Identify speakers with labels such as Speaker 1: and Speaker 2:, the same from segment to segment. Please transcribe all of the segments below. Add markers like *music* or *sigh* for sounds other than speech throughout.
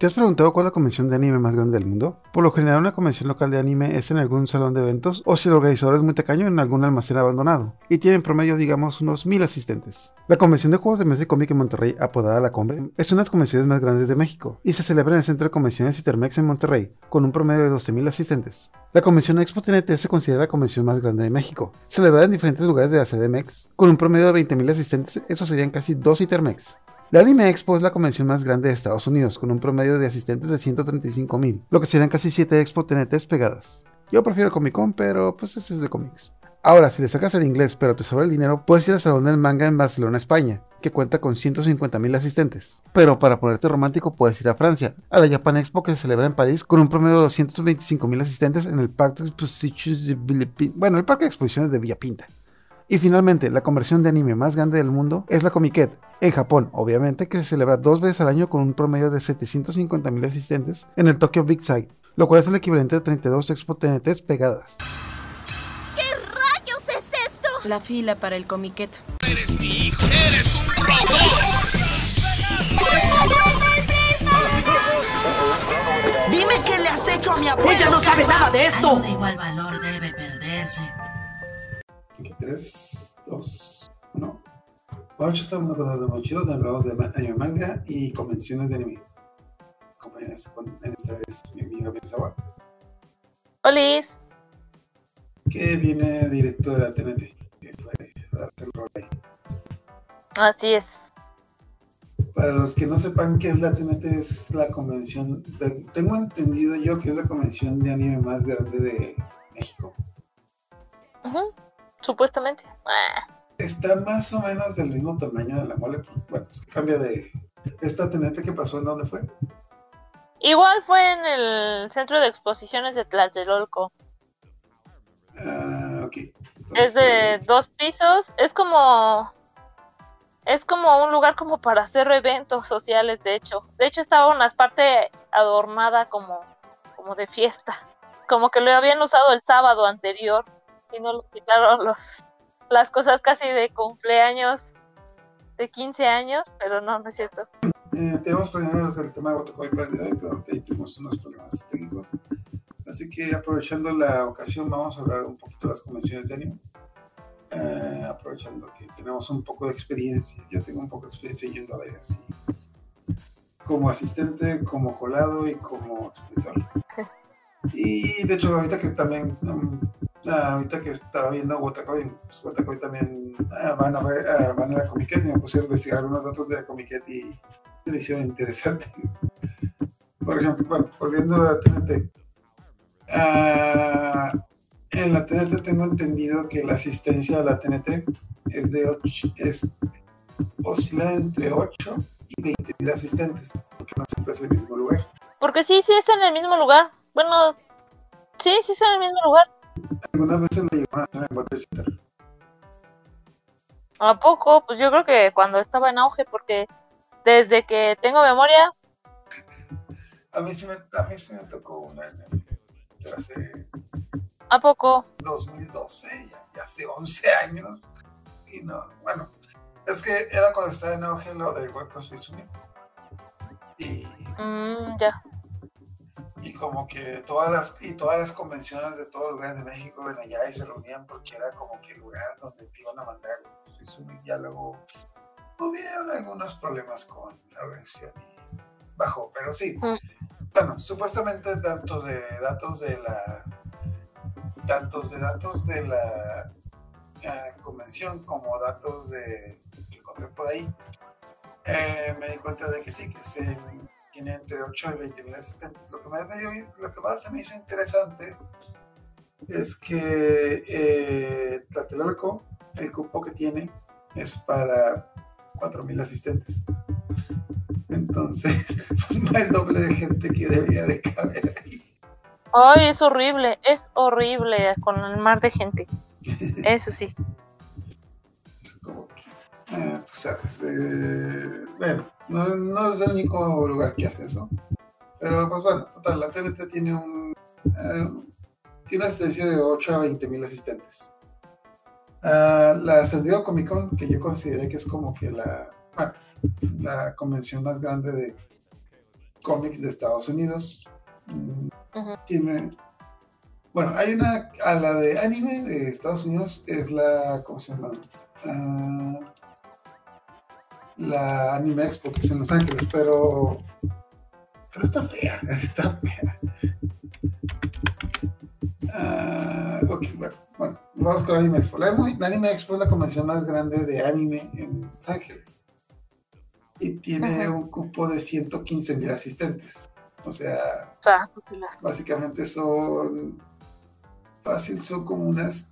Speaker 1: ¿Te has preguntado cuál es la convención de anime más grande del mundo? Por lo general una convención local de anime es en algún salón de eventos o si el organizador es muy tacaño en algún almacén abandonado y tiene en promedio digamos unos mil asistentes. La convención de juegos de mesa y cómic en Monterrey, apodada La Conve, es una de las convenciones más grandes de México y se celebra en el Centro de Convenciones Intermex en Monterrey con un promedio de 12.000 asistentes. La convención Expo TNT se considera la convención más grande de México, celebrada en diferentes lugares de la CDMX, con un promedio de 20.000 asistentes, eso serían casi dos Intermex. La Anime Expo es la convención más grande de Estados Unidos, con un promedio de asistentes de 135.000, lo que serían casi 7 Expo TNTs pegadas. Yo prefiero Comic Con, pero pues ese es de cómics. Ahora, si le sacas el inglés pero te sobra el dinero, puedes ir al Salón del Manga en Barcelona, España, que cuenta con 150.000 asistentes. Pero para ponerte romántico puedes ir a Francia, a la Japan Expo que se celebra en París con un promedio de 225.000 asistentes en el Parque de Exposiciones bueno, el Parque de Exposiciones de Villapinta. Y finalmente, la conversión de anime más grande del mundo es la Comiket, en Japón, obviamente, que se celebra dos veces al año con un promedio de 750.000 asistentes en el Tokyo Big Sight, lo cual es el equivalente a 32 Expo TNTs pegadas.
Speaker 2: ¿Qué rayos es esto?
Speaker 3: La fila para el Comiket.
Speaker 4: Eres mi hijo, eres un robot.
Speaker 5: Dime qué le has hecho a mi abuela. Ella no sabe nada de esto.
Speaker 6: Algo de igual valor debe perderse.
Speaker 1: 3, 2, 1. Ocho estamos con los mochilos de hablamos de anime manga y convenciones de anime. Compañeras, con- en esta vez mi amiga Misawa,
Speaker 7: Olis.
Speaker 1: que viene directo de la TNT, que fue a darte el rol ahí.
Speaker 7: Así es.
Speaker 1: Para los que no sepan qué es la TNT, es la convención, de- tengo entendido yo que es la convención de anime más grande de México.
Speaker 7: Ujú, Supuestamente. Ah,
Speaker 1: Está más o menos del mismo tamaño de la mole, pues, bueno, es que cambia de... ¿Esta TNT que pasó en dónde fue?
Speaker 7: Igual fue en el centro de exposiciones de Tlatelolco.
Speaker 1: Ah, ok.
Speaker 7: Es de dos pisos. Es como. Es como un lugar como para hacer eventos sociales, de hecho. De hecho, estaba una parte adornada como, como de fiesta. Como que lo habían usado el sábado anterior. Y no lo quitaron los, las cosas casi de cumpleaños de 15 años. Pero no, no es cierto.
Speaker 1: Eh, tenemos planeado el tema de día de hoy, pero ahí tuvimos unos problemas técnicos. Así que aprovechando la ocasión, vamos a hablar un poquito de las convenciones de anime. Eh, aprovechando que tenemos un poco de experiencia, yo tengo un poco de experiencia yendo a varias, sí. como asistente, como colado y como expositor. *laughs* Y de hecho, ahorita que también, um, ah, ahorita que estaba viendo Wotakoy, pues, Wotakoy también ah, van a ver, ah, van a la Comiquet y me puse a investigar algunos datos de la Comiquet y me hicieron interesantes. *laughs* Por ejemplo, bueno, volviendo a la TNT. Ah, en la TNT tengo entendido que la asistencia a la TNT es de 8, es oscila entre 8 y 20 mil asistentes, porque no siempre es el mismo lugar.
Speaker 7: Porque sí, sí es en el mismo lugar. Bueno, sí, sí es en el mismo lugar.
Speaker 1: Algunas veces le llegaron a hacer en.
Speaker 7: ¿A poco? Pues yo creo que cuando estaba en auge, porque desde que tengo memoria,
Speaker 1: A mí sí me, a mí sí me tocó una en el- de hace
Speaker 7: ¿a poco?
Speaker 1: 2012, ya, ya hace 11 años. Y no, bueno, es que era cuando estaba en auge lo del Workers Bizumi. Y,
Speaker 7: Mm, ya.
Speaker 1: Y como que todas las, y todas las convenciones de todos los lugares de México ven allá y se reunían porque era como que el lugar donde te iban a mandar Bizumi. Ya luego hubieron algunos problemas con la organización y bajó, pero sí. Bueno, supuestamente datos de datos de la tantos de datos de la eh, convención como datos de que encontré por ahí eh, me di cuenta de que sí que se tiene entre 8 y 20 mil asistentes lo que más me dio- lo que más se me hizo interesante es que eh, Tlatelolco el cupo que tiene es para 4 mil asistentes entonces *laughs* el doble de gente que debería de caber ahí
Speaker 7: Ay, es horrible, es horrible con el mar de gente. Eso sí. *laughs*
Speaker 1: Es como que, ah, tú sabes, eh, bueno, no, no es el único lugar que hace eso. Pero pues bueno, total, la TNT tiene un eh, tiene una asistencia de 8 a 20 mil asistentes. Ah, la San Diego Comic Con, que yo consideré que es como que la, bueno, la convención más grande de, cómics de Estados Unidos. Mm. Tiene. Bueno, hay una. A la de anime de Estados Unidos es la. ¿Cómo se llama? Ah, la Anime Expo, que es en Los Ángeles, pero. Pero está fea, *laughs* está fea. Ah, ok, bueno, bueno, vamos con Anime Expo. La, Anime Expo es la convención más grande de anime en Los Ángeles. Y tiene un cupo de 115 mil asistentes. O sea, básicamente son. Fácil, son como unas.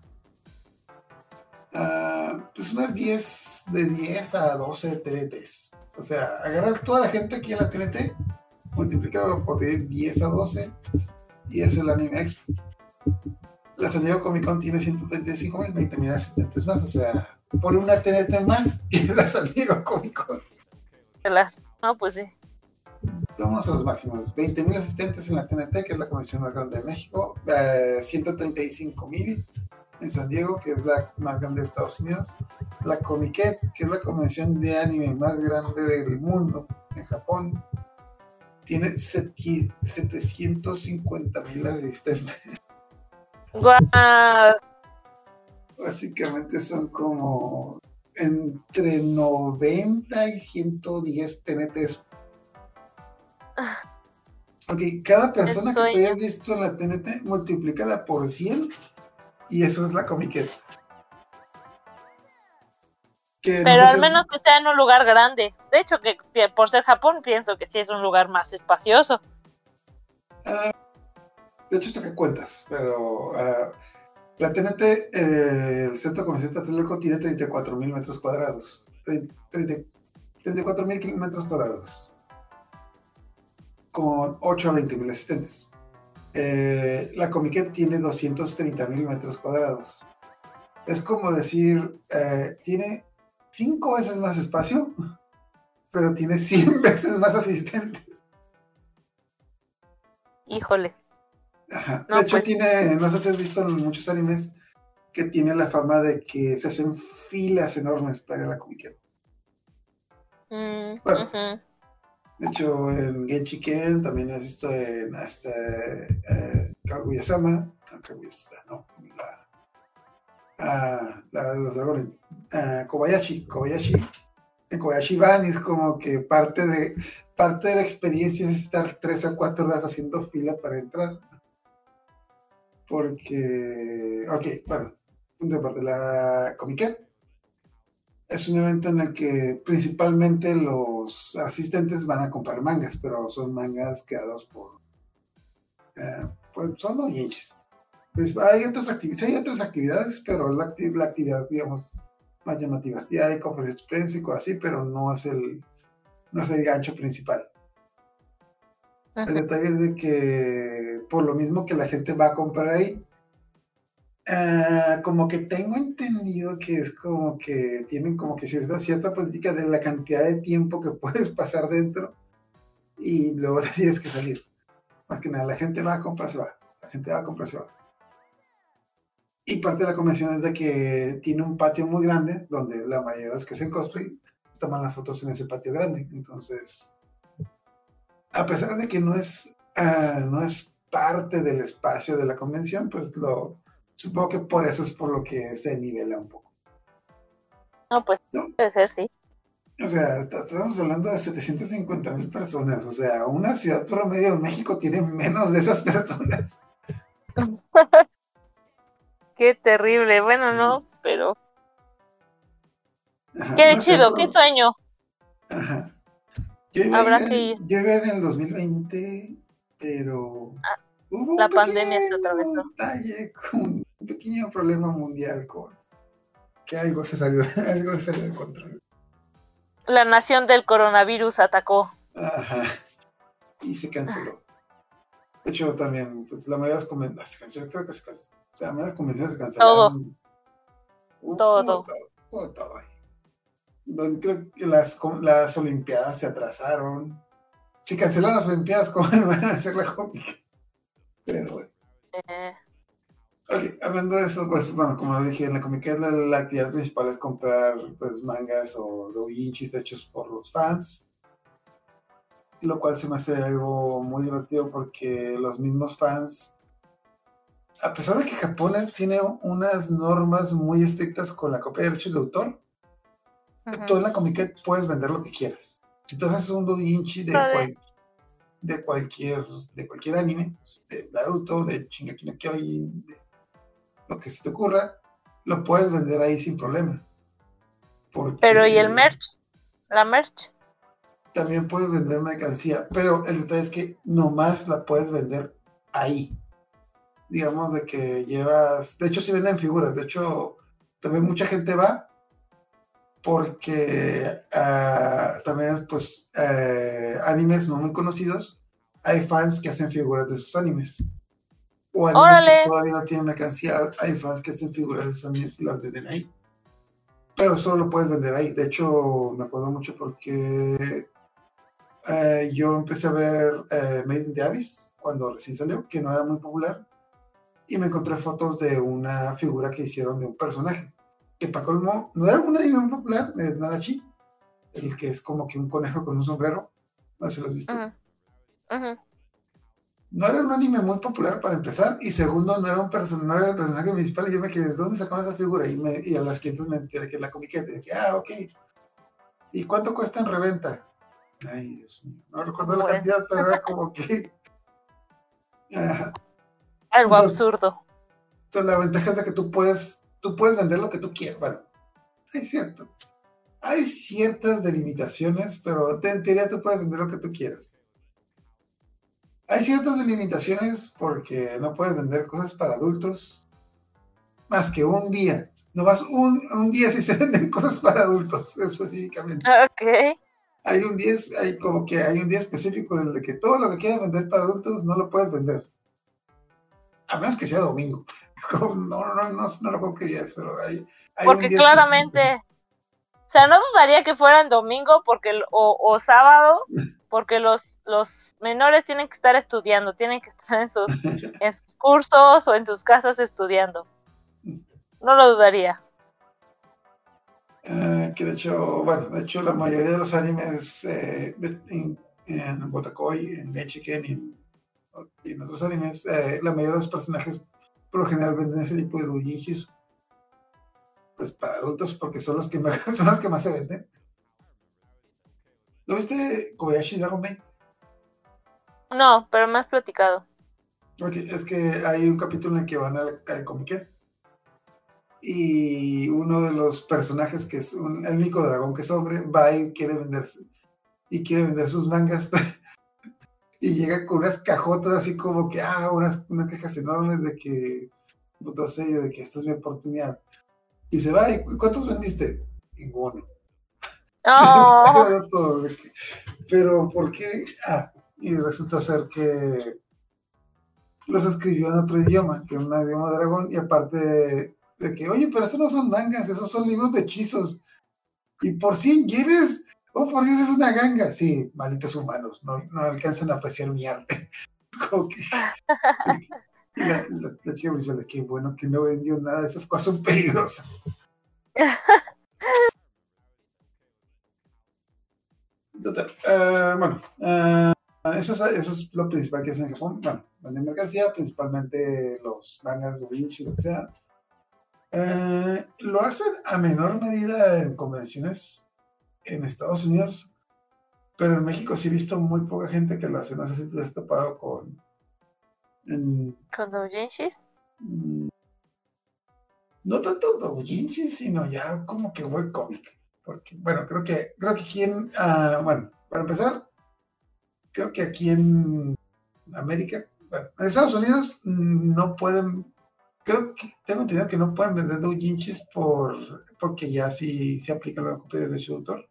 Speaker 1: Ah, pues unas 10, de 10 a 12 TNTs. O sea, agarrar toda la gente aquí en la TNT, multiplicarlo por 10, 10 a 12, y es el Anime Expo. La San Diego Comic Con tiene 135 mil, 20 mil asistentes más. O sea, por una TNT más, *laughs* y es la San Diego Comic Con.
Speaker 7: No, pues sí.
Speaker 1: Vamos a los máximos. 20.000 asistentes en la TNT, que es la convención más grande de México. Eh, 135.000 en San Diego, que es la más grande de Estados Unidos. La Comiket, que es la convención de anime más grande del mundo en Japón. Tiene 750.000 asistentes.
Speaker 7: Guau.
Speaker 1: Básicamente son como entre 90 y 110 TNTs. Ok, cada persona que tú hayas visto en la TNT, multiplícala por 100 y eso es la comiqueta. Que no
Speaker 7: Pero
Speaker 1: sé
Speaker 7: al
Speaker 1: si-
Speaker 7: menos que sea en un lugar grande. De hecho, que por ser Japón, pienso que sí es un lugar más espacioso.
Speaker 1: De hecho, saca cuentas, pero ah, la TNT, eh, el Centro Comercial Tlatelolco, tiene 34 mil metros cuadrados. 34 mil kilómetros cuadrados. Con 8 a 20 mil asistentes. Eh, la Comiquet tiene 230 mil metros cuadrados. Es como decir, eh, tiene 5 veces más espacio, pero tiene 100 *laughs* veces más asistentes.
Speaker 7: Híjole.
Speaker 1: Ajá.
Speaker 7: No,
Speaker 1: de hecho,
Speaker 7: pues.
Speaker 1: tiene, no sé si has visto en muchos animes que tiene la fama de que se hacen filas enormes para la Comiquet.
Speaker 7: Mm,
Speaker 1: Bueno. De hecho, en Genchi Ken también has visto en hasta eh, Kaguya-sama, no, Kaguya-sama, no, la, ah, la de los dragones, ah, Kobayashi, Kobayashi, en Kobayashi van es como que parte de, parte de la experiencia es estar tres a cuatro horas haciendo fila para entrar. Porque, ok, bueno, punto de parte, la Comiquet es un evento en el que principalmente los asistentes van a comprar mangas, pero son mangas creados por. eh, pues son doujinshis. Pues hay otras, hay otras actividades, pero la, acti- la actividad, digamos, más llamativa. Sí hay conferencias de prensa y cosas así, pero no es el, no es el gancho principal. El detalle es de que por lo mismo que la gente va a comprar ahí, ah, como que tengo entendido que es como que tienen como que cierta, cierta política de la cantidad de tiempo que *laughs* puedes pasar dentro y luego tienes que salir. Más que nada, la gente va a comprar, se va. La gente va a comprar, se va. Y parte de la convención es de que tiene un patio muy grande donde la mayoría de los que hacen cosplay toman las fotos en ese patio grande. Entonces, a pesar de que no es, ah, no es parte del espacio de la convención, pues lo supongo que por eso es por lo que se nivela un poco.
Speaker 7: No, pues
Speaker 1: No.
Speaker 7: puede ser, sí.
Speaker 1: O sea, estamos hablando de 750 mil personas. O sea, una ciudad promedio de México tiene menos de esas personas. *laughs*
Speaker 7: Qué terrible. Bueno, no, pero
Speaker 1: Ajá,
Speaker 7: qué
Speaker 1: no
Speaker 7: chido, qué sueño.
Speaker 1: Ajá. Yo iba,
Speaker 7: Habrá
Speaker 1: a ir,
Speaker 7: que ir.
Speaker 1: yo iba en el 2020, pero
Speaker 7: Ah,
Speaker 1: hubo
Speaker 7: la pandemia se atravesó.
Speaker 1: detalle con un pequeño problema mundial con que algo se salió, *laughs* algo se salió de control.
Speaker 7: La nación del coronavirus atacó.
Speaker 1: Ajá. Y se canceló. De hecho, también, pues la mayoría de las convenciones, se canceló, creo que se canceló. La mayoría de las convenciones se cancelaron.
Speaker 7: Todo.
Speaker 1: todo. todo ahí. Donde creo que las, las Olimpiadas se atrasaron. Si cancelaron las Olimpiadas, ¿cómo *laughs* van a hacer la cómica? Pero bueno.
Speaker 7: Eh,
Speaker 1: Ok, hablando de eso, pues bueno, como lo dije, en la Comic la, la actividad principal es comprar pues mangas o doujinshis hechos por los fans. lo cual se me hace algo muy divertido porque los mismos fans, a pesar de que Japón tiene unas normas muy estrictas con la copia de derechos de autor,
Speaker 7: Ujú.
Speaker 1: tú en la Comic puedes vender lo que quieras. Si tú haces un doujinshi de, cual- de cualquier de cualquier anime, de Naruto, de Shingeki no Kyojin, de lo que se te ocurra, lo puedes vender ahí sin problema. Porque
Speaker 7: Pero ¿y el merch? La merch.
Speaker 1: También puedes vender mercancía, pero el detalle es que nomás la puedes vender ahí. Digamos de que llevas, de hecho sí venden figuras, de hecho también mucha gente va porque ah, también pues eh, animes no muy conocidos, hay fans que hacen figuras de sus animes. O
Speaker 7: ¡Órale!
Speaker 1: que todavía no tienen mercancía, hay fans que hacen figuras de animes y las venden ahí. Pero solo lo puedes vender ahí. De hecho, me acuerdo mucho porque eh, yo empecé a ver eh, Made in the Abyss cuando recién salió, que no era muy popular, y me encontré fotos de una figura que hicieron de un personaje, que para colmo no era un anime muy popular, es Narachi, el que es como que un conejo con un sombrero, no sé si lo has visto.
Speaker 7: Ujú. Ujú.
Speaker 1: No era un anime muy popular para empezar, y segundo, no era un era el personaje principal, y yo me quedé, ¿de dónde sacaron esa figura? Y, me- y a las 500 me enteré que es la comiqueta, dije, ah, ok. ¿Y cuánto cuesta en reventa? Ay, Dios mío, no recuerdo la cantidad, pero era como que... *laughs* Ah,
Speaker 7: Algo
Speaker 1: Entonces-
Speaker 7: absurdo.
Speaker 1: entonces la ventaja es de que tú puedes, tú puedes vender lo que tú quieras. Bueno, hay cierto. Hay ciertas delimitaciones, pero en teoría tú puedes vender lo que tú quieras. Hay ciertas delimitaciones porque no puedes vender cosas para adultos más que un día. No vas un, un día si se *laughs* venden cosas para adultos específicamente.
Speaker 7: Ok.
Speaker 1: Hay un día, hay como que hay un día específico en el que todo lo que quieras vender para adultos no lo puedes vender. A menos que sea domingo. *laughs* Como, No, no, no, no, no recuerdo qué día es, pero hay, hay un
Speaker 7: Porque
Speaker 1: día
Speaker 7: claramente, o sea, no dudaría que fuera en domingo porque o, o sábado, *laughs* porque los, los menores tienen que estar estudiando, tienen que estar en sus, *laughs* en sus cursos o en sus casas estudiando. No lo dudaría.
Speaker 1: Eh, que de hecho, bueno, de hecho la mayoría de los animes eh, de- en, en Wotakoi, en Genshiken y en, y en otros animes, eh, la mayoría de los personajes por lo general venden ese tipo de doujinshis pues para adultos porque son los que más, *laughs* son los que más se venden. ¿Lo viste Kobayashi Dragon Maid?
Speaker 7: No, pero me has platicado.
Speaker 1: Ok, es que hay un capítulo en el que van al, al Comiquet y uno de los personajes que es un- el único dragón que sobre va y quiere venderse y quiere vender sus mangas *laughs* y llega con unas cajotas así como que ah unas, unas cajas enormes de que puto serio de que esta es mi oportunidad y se va y "¿cu- ¿cuántos vendiste? ninguno
Speaker 7: Oh, *laughs*
Speaker 1: Todos, pero ¿por qué? Ah, y resulta ser que los escribió en otro idioma, que es un idioma dragón, y aparte de, que, oye, pero estos no son mangas, esos son libros de hechizos. Y por 100 yenes, o por 100 es una ganga. Sí, malditos humanos, no, no alcanzan a apreciar mi arte. *laughs* Como que- y la, la- la chica principal de qué bueno que no vendió nada, esas cosas son peligrosas. *laughs* Total, eh, bueno, eh, eso, es, eso es lo principal que hacen en Japón. Bueno, venden mercancía, principalmente los mangas, Grinch y lo que sea. Eh, lo hacen a menor medida en convenciones en Estados Unidos, pero en México sí he visto muy poca gente que lo hace. No sé si te has topado con. en-
Speaker 7: con doujinshis.
Speaker 1: mm, no tanto doujinshi, sino ya como que webcomic. Porque, bueno, creo que, creo que aquí en, ah, bueno, para empezar, creo que aquí en América, bueno, en Estados Unidos no pueden, creo que tengo entendido que no pueden vender doujinshis por, porque ya sí se aplica la copia de derecho de autor.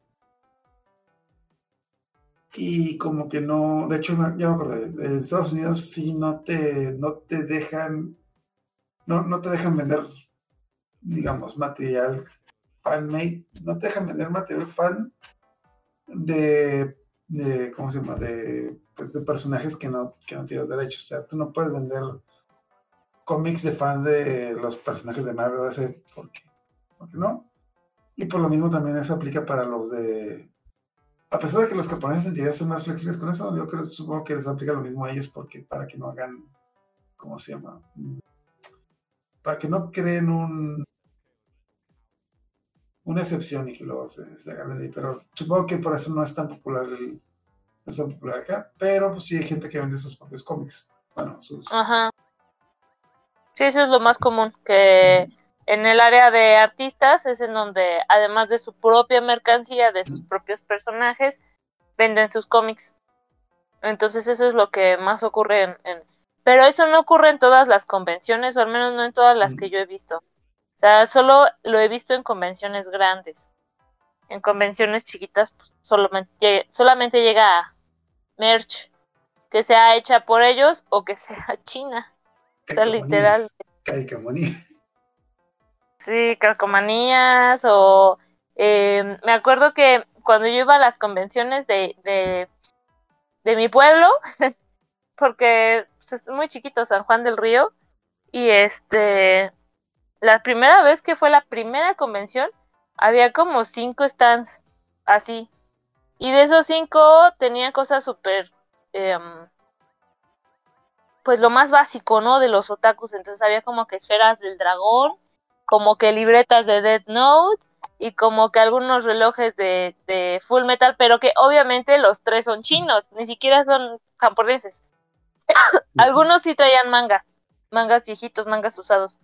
Speaker 1: Y como que no, de hecho ya me acordé, en Estados Unidos sí no te, no te dejan, no, no te dejan vender, digamos, material fan-made, no te dejan vender material fan de, de ¿cómo se llama? De, pues, de personajes que no, que no tienes derechos. O sea, tú no puedes vender cómics de fans de los personajes de Marvel, DC, porque, porque no. Y por lo mismo también eso aplica para los de a pesar de que los japoneses en teoría son más flexibles con eso, yo creo, supongo que les aplica lo mismo a ellos porque para que no hagan, ¿cómo se llama? Mm, Para que no creen un una excepción y que luego se, se de ahí. Pero supongo que por eso no es tan popular el, no es tan popular acá. Pero pues sí hay gente que vende sus propios cómics. Bueno, sus
Speaker 7: Ajá. Sí, eso es lo más común, que en el área de artistas es en donde, además de su propia mercancía, de sus propios personajes, venden sus cómics. Entonces eso es lo que más ocurre en, en- Pero eso no ocurre en todas las convenciones, o al menos no en todas las que yo he visto. O sea, solo lo he visto en convenciones grandes. En convenciones chiquitas, pues, solamente, solamente llega merch que sea hecha por ellos o que *laughs* sea china. O sea, literal.
Speaker 1: Caicamonía.
Speaker 7: Sí, calcomanías o... eh, me acuerdo que cuando yo iba a las convenciones de, de, de mi pueblo, *laughs* porque pues, es muy chiquito San Juan del Río, y este, la primera vez que fue la primera convención, había como cinco stands así, y de esos cinco tenían cosas súper, em, pues lo más básico, ¿no? De los otakus, entonces había como que esferas del dragón, como que libretas de Death Note y como que algunos relojes de, de Full Metal, pero que obviamente los tres son chinos, ni siquiera son japoneses. *coughs* Algunos sí traían mangas, mangas viejitos, mangas usados,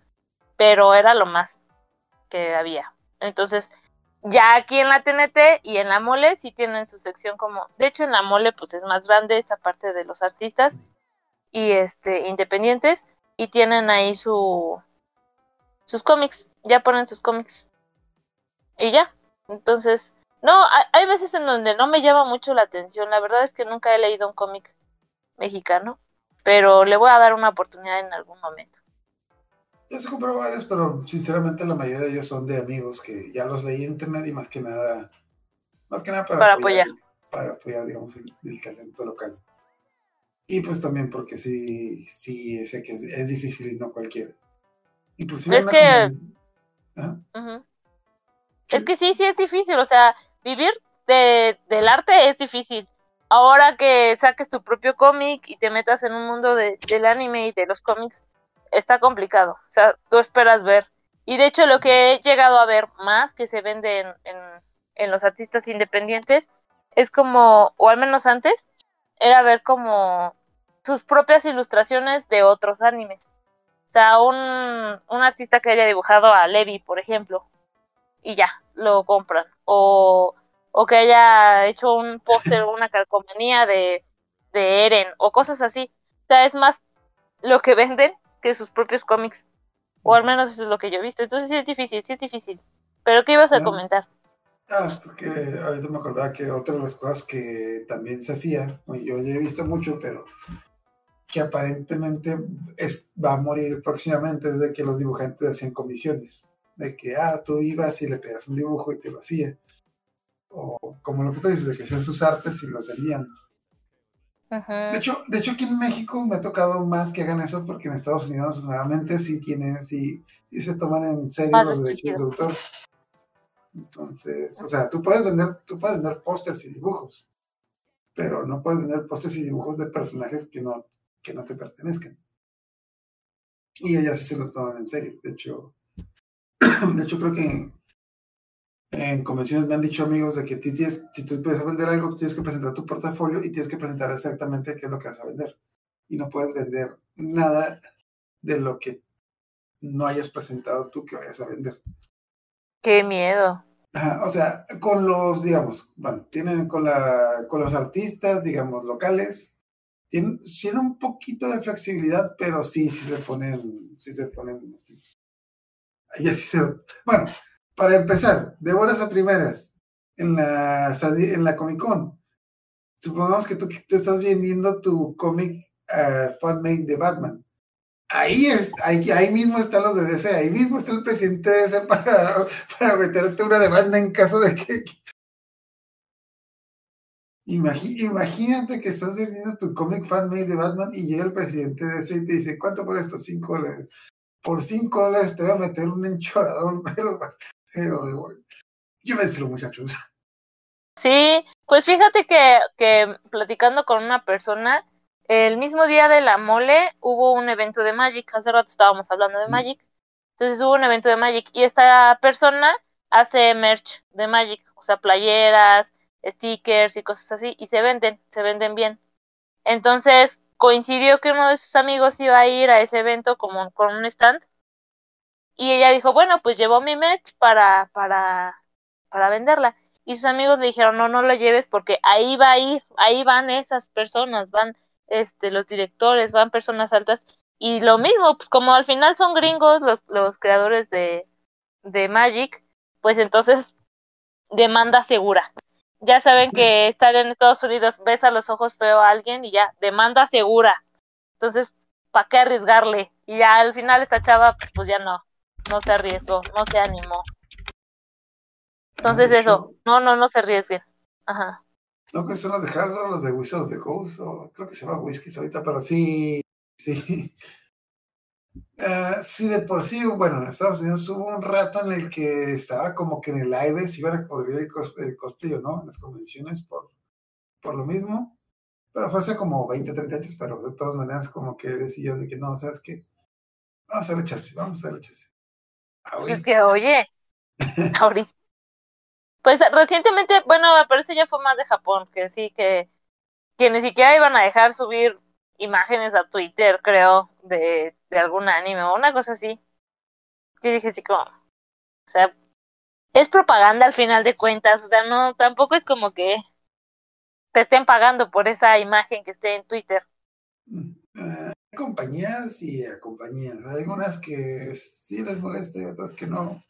Speaker 7: pero era lo más que había. Entonces, ya aquí en la TNT y en la mole sí tienen su sección como, de hecho en la mole pues es más grande esta parte de los artistas y este independientes y tienen ahí su sus cómics, ya ponen sus cómics. Y ya. Entonces, no, hay, hay veces en donde no me llama mucho la atención. La verdad es que nunca he leído un cómic mexicano, pero le voy a dar una oportunidad en algún momento.
Speaker 1: Yo se compró varios, pero sinceramente la mayoría de ellos son de amigos que ya los leí en internet y más que nada, más que nada para,
Speaker 7: Para apoyar.
Speaker 1: para apoyar, digamos, el, el talento local. Y pues también porque sí, sí, sé que es, es difícil y no cualquiera. Inclusive
Speaker 7: Es que-
Speaker 1: Ajá.
Speaker 7: Ujú.
Speaker 1: Sí.
Speaker 7: Es que sí, sí es difícil, o sea, vivir de, del arte es difícil. Ahora que saques tu propio cómic y te metas en un mundo de, del anime y de los cómics, está complicado. O sea, tú esperas ver. Y de hecho lo que he llegado a ver más que se vende en, en, los artistas independientes es como, o al menos antes, era ver como sus propias ilustraciones de otros animes. O sea, un, un artista que haya dibujado a Levi, por ejemplo, y ya, lo compran. O, o que haya hecho un póster o una calcomanía de, de Eren, o cosas así. O sea, es más lo que *laughs* venden que sus propios cómics. O al menos eso es lo que yo he visto. Entonces sí es difícil, sí es difícil. Pero ¿qué ibas a comentar?
Speaker 1: Ah, porque ahorita me acordaba que otra de las cosas que también se hacía, yo ya he visto mucho, pero que aparentemente es- va a morir próximamente, es de que los dibujantes hacían comisiones. De que, ah, tú ibas y le pegas un dibujo y te lo hacía. O como lo que tú dices, de que hacían sus artes y los vendían. De hecho, de hecho, aquí en México me ha tocado más que hagan eso porque en Estados Unidos nuevamente sí tienen, sí, sí se toman en serio los derechos de autor. Entonces, o sea, tú puedes vender, tú puedes vender pósters y dibujos, pero no puedes vender pósters y dibujos de personajes que no, que no te pertenezcan. Y ellas sí se lo toman en serio. De hecho, *clears throat* de hecho creo que en convenciones me han dicho amigos de que tú tienes, si tú puedes vender algo, tú tienes que presentar tu portafolio y tienes que presentar exactamente qué es lo que vas a vender. Y no puedes vender nada de lo que no hayas presentado tú que vayas a vender.
Speaker 7: Qué miedo.
Speaker 1: Ajá, o sea, con los, digamos, bueno, tienen con, la, con los artistas, digamos, locales, tienen, tienen un poquito de flexibilidad, pero sí, sí se ponen, sí se ponen sí se, bueno, para empezar, de buenas a primeras, en la, en la Comic Con, supongamos que tú, estás vendiendo tu cómic uh, fan-made de Batman. Ahí, es, ahí, ahí mismo están los de DC, ahí mismo está el presidente de DC para, *laughs* para meterte una demanda en caso de que... Imagínate que estás vendiendo tu cómic fan-made de Batman y llega el presidente de DC y te dice, ¿cuánto por estos 5 dólares? Por 5 dólares te voy a meter un enchorador, *laughs* pero, pero de Llévenselo, muchachos. *laughs*
Speaker 7: Sí, pues fíjate que, que platicando con una persona, el mismo día de la mole hubo un evento de Magic, hace rato estábamos hablando de
Speaker 1: Mm.
Speaker 7: Magic, entonces hubo un evento de Magic y esta persona hace merch de Magic, o sea, playeras, stickers y cosas así, y se venden, se venden bien. Entonces coincidió que uno de sus amigos iba a ir a ese evento como con un stand y ella dijo, bueno, pues llevó mi merch para, para, para venderla. Y sus amigos le dijeron, no, no lo lleves porque ahí va a ir, ahí van esas personas, van este, los directores, van personas altas. Y lo mismo, pues como al final son gringos los, los creadores de, de Magic, pues entonces demanda segura. Ya saben que estar en Estados Unidos ves a los ojos feo a alguien y ya, demanda segura. Entonces, ¿para qué arriesgarle? Y ya al final esta chava, pues ya no, no se arriesgó, no se animó. Entonces eso, no, no, no se arriesguen. Ajá.
Speaker 1: No, que son los de Hasbro, los de Wizards de Coast, o creo que se llama Whiskies ahorita, pero sí, sí. *laughs* Ah, sí, de por sí, bueno, en Estados Unidos hubo un rato en el que estaba como que en el aire si iban a prohibir el, cos- el cosplay o no, en las convenciones por, por lo mismo. Pero fue hace como 20, 30 años, pero de todas maneras como que decidieron de que no, ¿sabes qué? Vamos a darle chance, vamos a darle chance.
Speaker 7: Pues es que, oye, *laughs* ahorita. Pues recientemente, bueno, me parece ya fue más de Japón, que sí, que, que ni siquiera iban a dejar subir imágenes a Twitter, creo, de, de algún anime o una cosa así. Yo dije así como, o sea, es propaganda al final de cuentas, o sea, no, tampoco es como que te estén pagando por esa imagen que esté en Twitter.
Speaker 1: Ah, hay compañías y compañías. Algunas que sí les molesta y otras que no.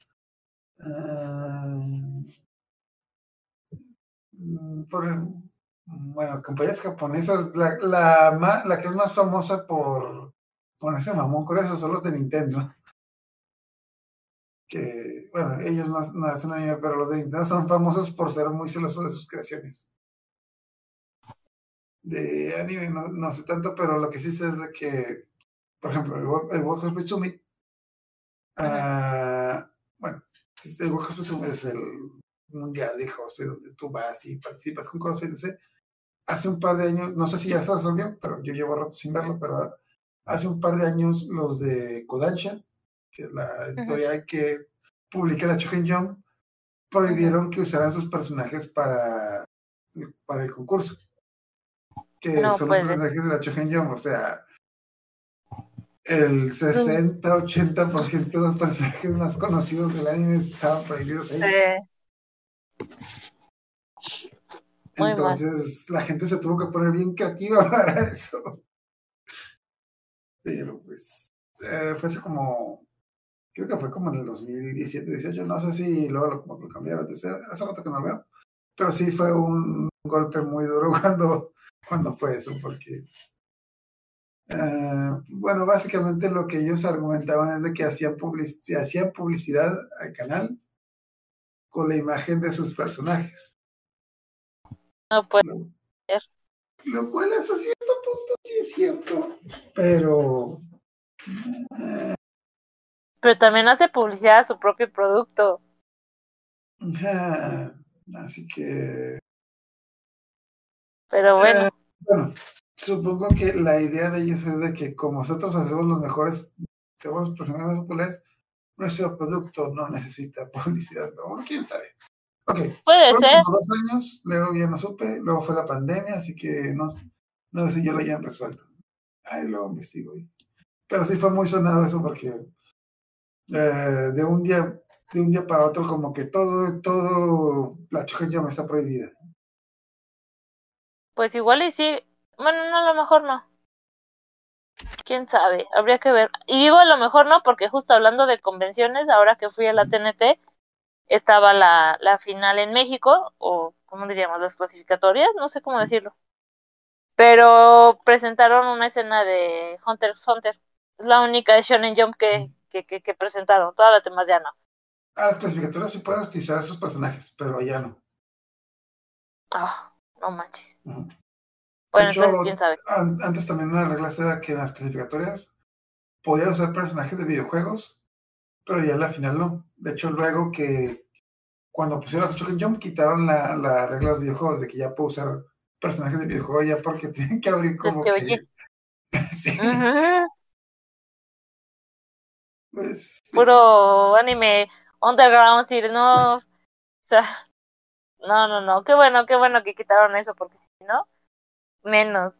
Speaker 1: Ah, mm, por, bueno, compañías japonesas, la, la, la que es más famosa por ponerse mamón con eso son los de Nintendo. Que, bueno, ellos no, no hacen anime, pero los de Nintendo son famosos por ser muy celosos de sus creaciones. De anime no, no sé tanto, pero lo que sí sé es de que, por ejemplo, el, el World Summit, ah, bueno, pues, el Summit es el mundial de cosplay donde tú vas y participas con cosplay, etc. Hace un par de años, no sé si ya se resolvió, pero yo llevo rato sin verlo, pero hace un par de años los de Kodansha, que es la editorial que publica la Shonen Jump, prohibieron que usaran sus personajes para, para el concurso. Que
Speaker 7: No
Speaker 1: son los
Speaker 7: puede.
Speaker 1: personajes de la Shonen Jump, o sea, el 60-80% de los personajes más conocidos del anime estaban prohibidos ahí. Entonces la gente se tuvo que poner bien creativa *laughs* para eso. Pero pues eh, fue hace como, creo que fue como en el 2017, 18, no sé si luego lo, lo cambiaron, entonces, hace rato que no lo veo. Pero sí fue un golpe muy duro *laughs* cuando, cuando fue eso, porque, eh, bueno, básicamente lo que ellos argumentaban es de que hacían, public hacían publicidad al canal con la imagen de sus personajes.
Speaker 7: no puede
Speaker 1: Lo,
Speaker 7: ser.
Speaker 1: lo cual hasta cierto punto sí es cierto, pero eh,
Speaker 7: Pero también hace publicidad a su propio producto.
Speaker 1: así que
Speaker 7: Pero bueno,
Speaker 1: eh, bueno, supongo que la idea de ellos es de que como nosotros hacemos los mejores, tenemos los personajes populares, nuestro producto no necesita *laughs* publicidad, o quién sabe. Ok,
Speaker 7: puede
Speaker 1: fueron
Speaker 7: ser.
Speaker 1: como dos años, luego ya no supe, luego fue la pandemia, así que no, no sé si ya lo hayan resuelto. Ay, lo investigo. ahí. Pero sí fue muy sonado eso porque eh, de un día de un día para otro como que todo todo la me está prohibida.
Speaker 7: Pues igual y sí. Bueno, no, a lo mejor no. Quién sabe, habría que ver. Y digo a lo mejor no, porque justo hablando de convenciones, ahora que fui a la TNT, estaba la, la final en México, o ¿cómo diríamos? Las clasificatorias, no sé cómo decirlo. Pero presentaron una escena de Hunter x Hunter. Es la única de Shonen Jump que, que, que, que presentaron. Todas las demás ya no.
Speaker 1: A las clasificatorias sí pueden utilizar esos personajes, pero ya no.
Speaker 7: Ah, no manches. Bueno,
Speaker 1: hecho,
Speaker 7: entonces quién sabe.
Speaker 1: An- Antes también una regla era que en las clasificatorias podía usar personajes de videojuegos, pero ya en la final no. De hecho, luego que cuando pusieron a Shoken Jump, quitaron la, la regla de los videojuegos de que ya puedo usar personajes de videojuegos ya porque *laughs* tienen que abrir
Speaker 7: Pues
Speaker 1: como
Speaker 7: que
Speaker 1: que.
Speaker 7: oye. *laughs*
Speaker 1: sí, pues, sí.
Speaker 7: Puro anime underground, sí, no. O sea, no, no, no. Qué bueno, qué bueno que quitaron eso, porque si no, menos.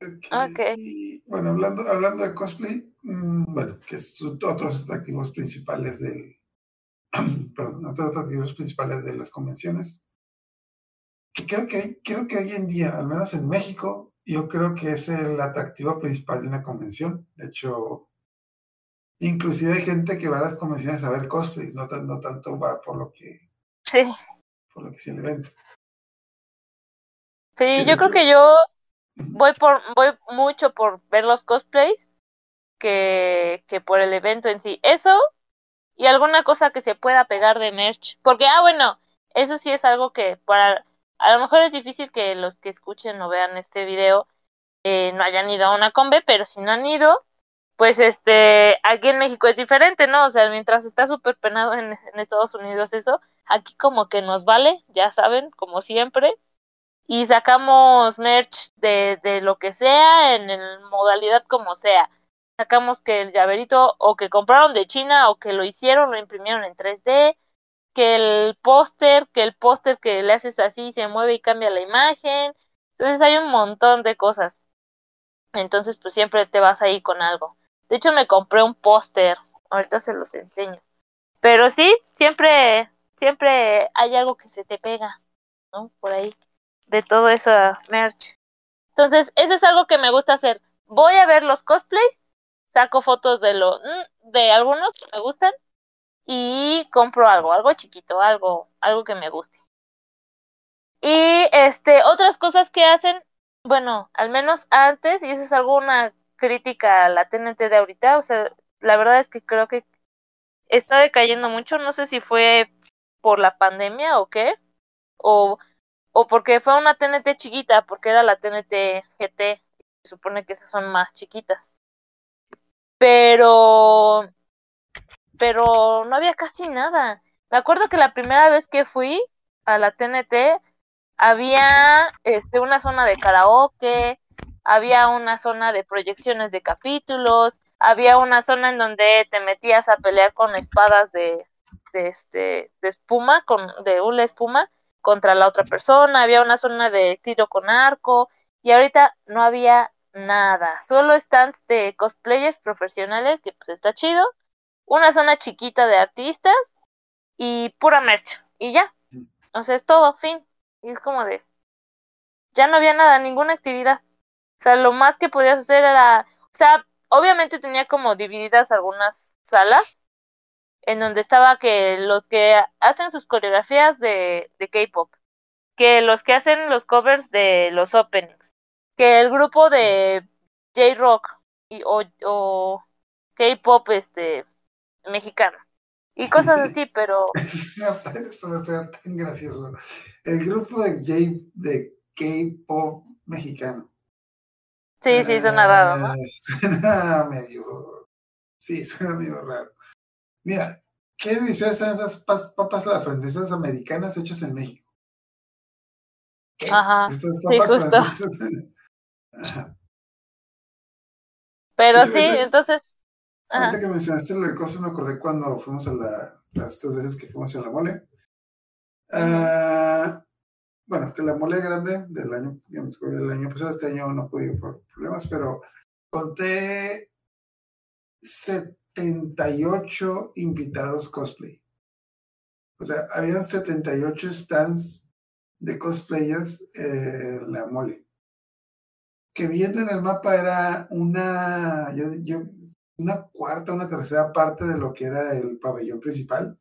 Speaker 7: ok.
Speaker 1: Y, bueno, hablando, hablando de cosplay, mm, bueno, que es otros atractivos principales del. *clears throat* perdón, otros atractivos principales de las convenciones. Que creo que, creo que hoy en día, al menos en México, yo creo que es el atractivo principal de una convención. De hecho, inclusive hay gente que va a las convenciones a ver cosplays, no, no tanto va por lo que,
Speaker 7: Sí,
Speaker 1: por lo que es el evento.
Speaker 7: Sí, yo creo que yo voy por, voy mucho por ver los cosplays que, que por el evento en sí. Eso y alguna cosa que se pueda pegar de merch. Porque, ah, bueno, eso sí es algo que para, a lo mejor es difícil que los que escuchen o vean este video eh, no hayan ido a una combe, pero si no han ido, pues este, aquí en México es diferente, ¿no? O sea, mientras está súper penado en, en Estados Unidos eso, aquí como que nos vale, ya saben, como siempre, y sacamos merch de, de lo que sea, en el modalidad como sea. Sacamos que el llaverito o que compraron de China o que lo hicieron, lo imprimieron en 3D, que el póster, que el póster que le haces así se mueve y cambia la imagen. Entonces hay un montón de cosas. Entonces pues siempre te vas ahí con algo. De hecho me compré un póster, ahorita se los enseño. Pero sí, siempre, siempre hay algo que se te pega, ¿no? Por ahí, de todo eso merch. Entonces, eso es algo que me gusta hacer. Voy a ver los cosplays, saco fotos de lo, mm, de algunos que me gustan y compro algo, algo chiquito, algo, algo que me guste. Y este, otras cosas que hacen, bueno, al menos antes, y eso es alguna crítica a la TNT de ahorita, o sea, la verdad es que creo que está decayendo mucho, no sé si fue por la pandemia o qué, o, o porque fue una TNT chiquita, porque era la TNT GT, se supone que esas son más chiquitas. Pero, pero no había casi nada. Me acuerdo que la primera vez que fui a la TNT había este una zona de karaoke, había una zona de proyecciones de capítulos, había una zona en donde te metías a pelear con espadas de, de este de espuma, con de hula espuma contra la otra persona, había una zona de tiro con arco y ahorita no había nada, solo stands de cosplayers profesionales que pues está chido, una zona chiquita de artistas y pura merch y ya. O sea, es todo, fin. Y es como de ya no había nada, ninguna actividad. O sea, lo más que podías hacer era, o sea, obviamente tenía como divididas algunas salas en donde estaba que los que hacen sus coreografías de, de K-pop, que los que hacen los covers de los openings, que el grupo de J-rock o, o K-pop este mexicano y cosas así, *laughs* pero *laughs*
Speaker 1: Eso va a ser tan gracioso. El grupo de, J, de K-pop mexicano.
Speaker 7: sí, sí, suena raro, ¿no?
Speaker 1: Ah, Suena medio. Sí, suena medio raro. Mira, ¿qué dicen esas pas- papas las francesas americanas hechas en México? ¿Qué?
Speaker 7: Ajá,
Speaker 1: Estas papas francesas. *laughs* Ajá.
Speaker 7: Pero sí,
Speaker 1: ahorita-
Speaker 7: entonces,
Speaker 1: Ahorita
Speaker 7: ajá,
Speaker 1: que mencionaste lo del cosplay, me acordé cuando fuimos a la. Las dos veces que fuimos a la mole. Ah, bueno, que la mole grande del año, ya me tocó ir el año pasado, este año no pude ir por problemas, pero conté 78 invitados cosplay. O sea, habían 78 stands de cosplayers eh, en la mole. Que viendo en el mapa era una, yo, yo, una cuarta, una tercera parte de lo que era el pabellón principal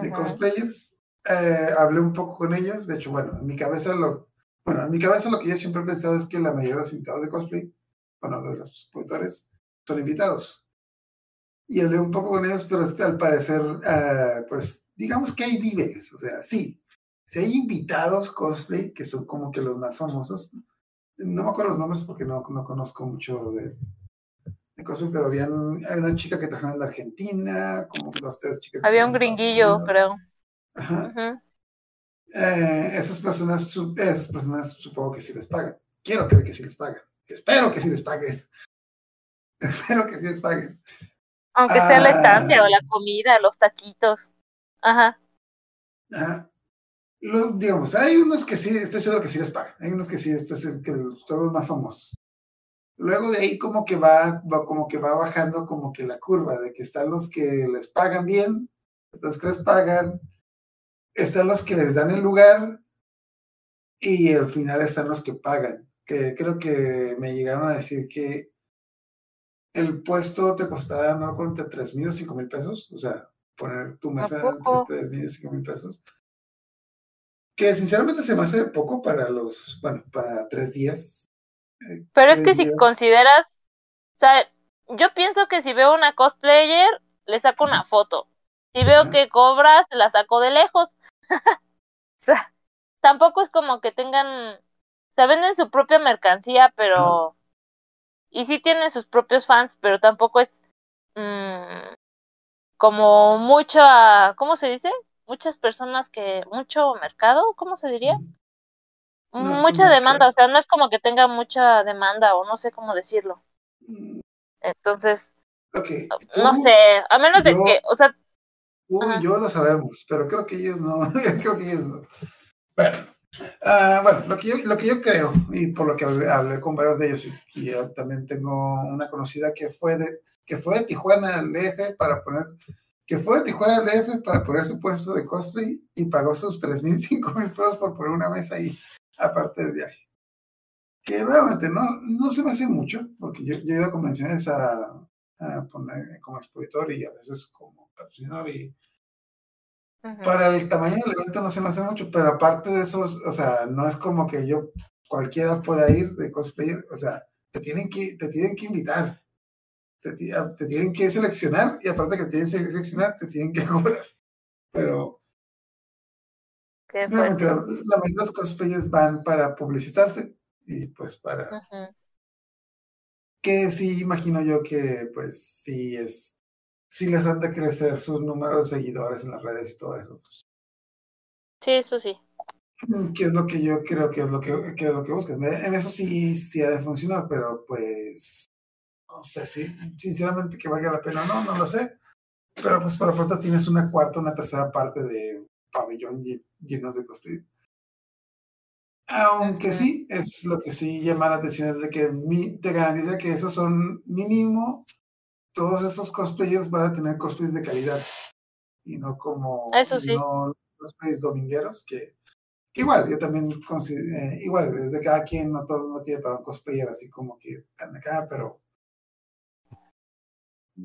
Speaker 1: de
Speaker 7: ujú,
Speaker 1: cosplayers. Eh, hablé un poco con ellos. De hecho, bueno, en mi cabeza lo, bueno, en mi cabeza lo que yo siempre he pensado es que la mayoría de los invitados de cosplay, bueno, de los expositores, son invitados. Y hablé un poco con ellos, pero este, al parecer, eh, pues, digamos que hay niveles. O sea, sí, si hay invitados cosplay, que son como que los más famosos, no me acuerdo los nombres porque no, no conozco mucho de, de cosplay, pero había una chica que trabajaban de Argentina, como dos, tres chicas.
Speaker 7: Había un gringuillo, creo.
Speaker 1: Ajá. Eh, esas personas, esas personas supongo que sí les pagan. Quiero creer que sí les pagan. Espero que sí les paguen. *laughs* Espero que sí les paguen.
Speaker 7: Aunque sea la
Speaker 1: Ah.
Speaker 7: estancia o la comida, los taquitos. Ajá.
Speaker 1: Ajá. Lo- digamos, hay unos que sí, estoy seguro que sí les pagan. Hay unos que sí, esto es el que son los más famosos. Luego de ahí como que va, va- como que va bajando como que la curva de que están los que les pagan bien, están los que les pagan, están los que les dan el lugar y al final están los que pagan. Que creo que me llegaron a decir que el puesto te costaba no entre 3 mil o 5 mil pesos, o sea, poner tu mesa entre
Speaker 7: poco?
Speaker 1: 3 mil y 5 mil pesos. Que sinceramente se me hace poco para los, bueno, para tres días. Eh,
Speaker 7: Pero es que si consideras, o sea, yo pienso que si veo una cosplayer, le saco una foto. Si veo
Speaker 1: Ajá.
Speaker 7: que cobra, se la saco de lejos. *laughs* o sea, tampoco es como que tengan, o sea, venden su propia mercancía, pero... Y sí tienen sus propios fans, pero tampoco es mm, como mucha, ¿cómo se dice? Muchas personas que, mucho mercado, ¿cómo se diría?
Speaker 1: No
Speaker 7: mucha demanda,
Speaker 1: mercado.
Speaker 7: o sea, no es como que tenga mucha demanda o no sé cómo decirlo.
Speaker 1: Mm,
Speaker 7: Entonces,
Speaker 1: Ok.
Speaker 7: no sé, a menos de que, o sea,
Speaker 1: Tú y yo lo sabemos, pero creo que ellos no. *laughs* creo que ellos no. Bueno, ah, bueno lo, que yo, lo que yo creo, y por lo que hablé, hablé con varios de ellos, y, y yo también tengo una conocida que fue de, que fue de Tijuana al DF para poner, que fue de Tijuana al DF para poner su puesto de cosplay y pagó sus 3 mil, 5 mil pesos por poner una mesa ahí, aparte del viaje. Que nuevamente no, no se me hace mucho, porque yo, yo he ido a convenciones a, a poner como expositor y a veces como patrocinador y para el tamaño del evento no se me hace mucho, pero aparte de eso, o sea, no es como que yo cualquiera pueda ir de cosplayer, o sea, te tienen que, te tienen que invitar, te, ti- a- te tienen que seleccionar y aparte que te tienen que seleccionar, te tienen que *laughs* cobrar. Pero la, la mayoría de los cosplayers van para publicitarse y pues para que sí imagino yo que pues sí es, sí les han de crecer sus números de seguidores en las redes y todo eso. pues,
Speaker 7: Sí, eso sí.
Speaker 1: Mm, que es lo que yo creo que es lo que, que es lo que buscan. Eh, En eso sí, sí ha de funcionar, pero pues no sé si sinceramente que valga la pena o no, no lo sé. Pero pues por lo pronto tienes una cuarta, una tercera parte de pabellón lle- llenos de cosplay. Aunque sí, es lo que sí llama la atención es de que mi- te garantiza que esos son mínimo, todos esos cosplayers van a tener cosplays de calidad. Y no como
Speaker 7: Eso sí.
Speaker 1: no cosplays domingueros que que igual, yo también considero, eh, igual, desde cada quien, no todo el mundo tiene para un cosplayer así como que tan acá, pero.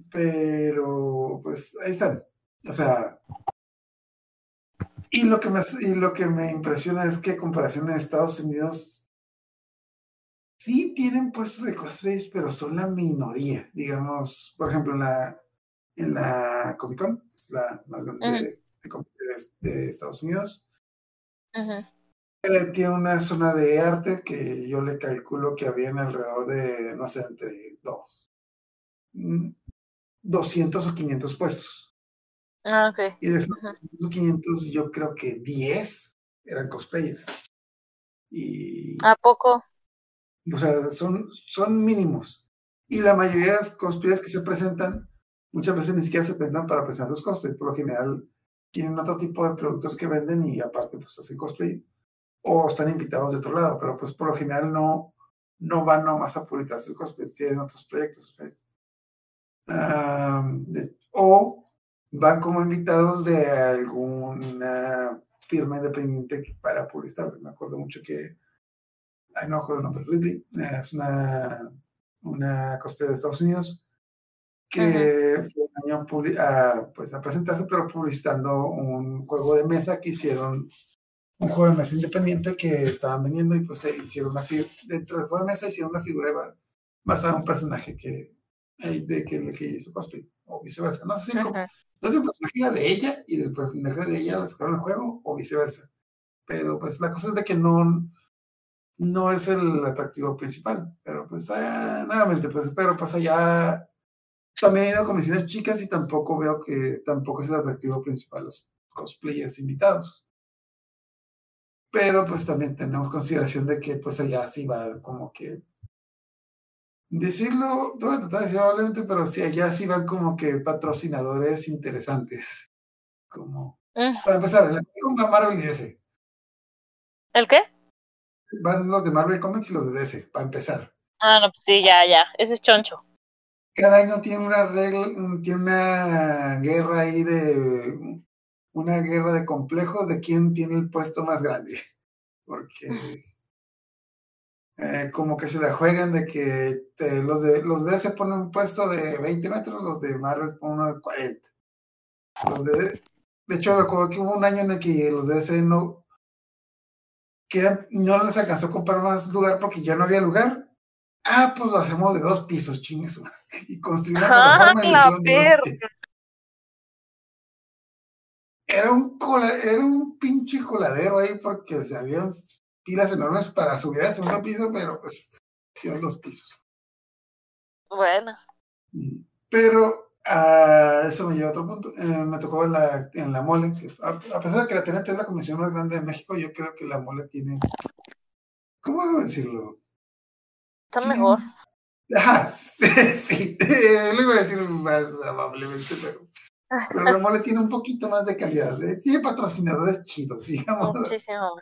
Speaker 1: Pero, pues ahí están. O sea. Y lo que me, y lo que me impresiona es que, en comparación a Estados Unidos, sí tienen puestos de cosplays, pero son la minoría. Digamos, por ejemplo, en la, en la Comic Con, la más grande
Speaker 7: Ujú.
Speaker 1: de, de cosplays de Estados Unidos. Eh, tiene una zona de arte que yo le calculo que habían alrededor de, no sé, entre dos, mm, 200 o 500 puestos.
Speaker 7: Ah, ok.
Speaker 1: Y de esos. 200 o 500, yo creo que 10 eran cosplayers. Y,
Speaker 7: ¿A poco?
Speaker 1: O sea, son, son mínimos. Y la mayoría de las cosplayers que se presentan, muchas veces ni siquiera se presentan para presentar sus cosplays. Por lo general, tienen otro tipo de productos que venden y aparte, pues hacen cosplay. o están invitados de otro lado, pero pues por lo general no, no van nomás a publicar sus cosplays, tienen otros proyectos. Am, de- o van como invitados de alguna firma independiente para publicar. Me acuerdo mucho que, ay, no acuerdo el nombre, Ridley, eh, es una, una cosplay de Estados Unidos que fue un año a, pues, a presentarse, pero publicitando un juego de mesa que hicieron un juego de mesa independiente que estaban vendiendo y pues se hicieron una figura, dentro del juego de mesa hicieron una figura ba- basada en un personaje que, eh, de que, que hizo cosplay, o viceversa. No sé si
Speaker 7: Ujú.
Speaker 1: como- no sé el personaje era de ella y del personaje de ella la sacaron el juego o viceversa. Pero pues la cosa es de que no, no es el atractivo principal. Pero pues, ah, nuevamente, pues, pero pues allá también he ido a comisiones chicas y tampoco veo que tampoco es el atractivo principal los cosplayers invitados. Pero pues también tenemos consideración de que pues allá sí va como que decirlo, no voy a tratar de decirlo amablemente, pero sí allá sí van como que patrocinadores interesantes. Como
Speaker 7: Mm.
Speaker 1: para empezar, el Marvel y DC.
Speaker 7: ¿El qué?
Speaker 1: Van los de Marvel Comics y los de DC, para empezar.
Speaker 7: Ah, no, pues sí, ya, ya. Ese es choncho.
Speaker 1: cada año tiene una regla, tiene una guerra ahí de una guerra de complejos de quién tiene el puesto más grande. *laughs* Porque eh, como que se la juegan de que te- los de los de se ponen un puesto de 20 metros, los de Marvel ponen uno de 40. Los de, de hecho, recuerdo que hubo un año en el que los de ese no que no les alcanzó a comprar más lugar porque ya no había lugar. Ah, pues lo hacemos de dos pisos, chingue su madre. *laughs* Y construir una
Speaker 7: ¡Ah,
Speaker 1: plataforma lo
Speaker 7: la.
Speaker 1: Era un, cola- era un pinche coladero ahí porque se habían pilas enormes para subir al segundo piso, pero pues hicieron dos pisos.
Speaker 7: Bueno.
Speaker 1: Pero ah, eso me lleva a otro punto. Eh, me tocó en la, en la mole. Que, a, a pesar de que la TNT es la comisión más grande de México, yo creo que la mole tiene. ¿Cómo decirlo?
Speaker 7: Está
Speaker 1: Tiene-
Speaker 7: mejor.
Speaker 1: Ajá, *laughs* sí, sí. lo iba a decir más amablemente, pero, pero la mole tiene un poquito más de calidad. eh, Tiene patrocinadores chidos, *laughs* digamos.
Speaker 7: Muchísimo.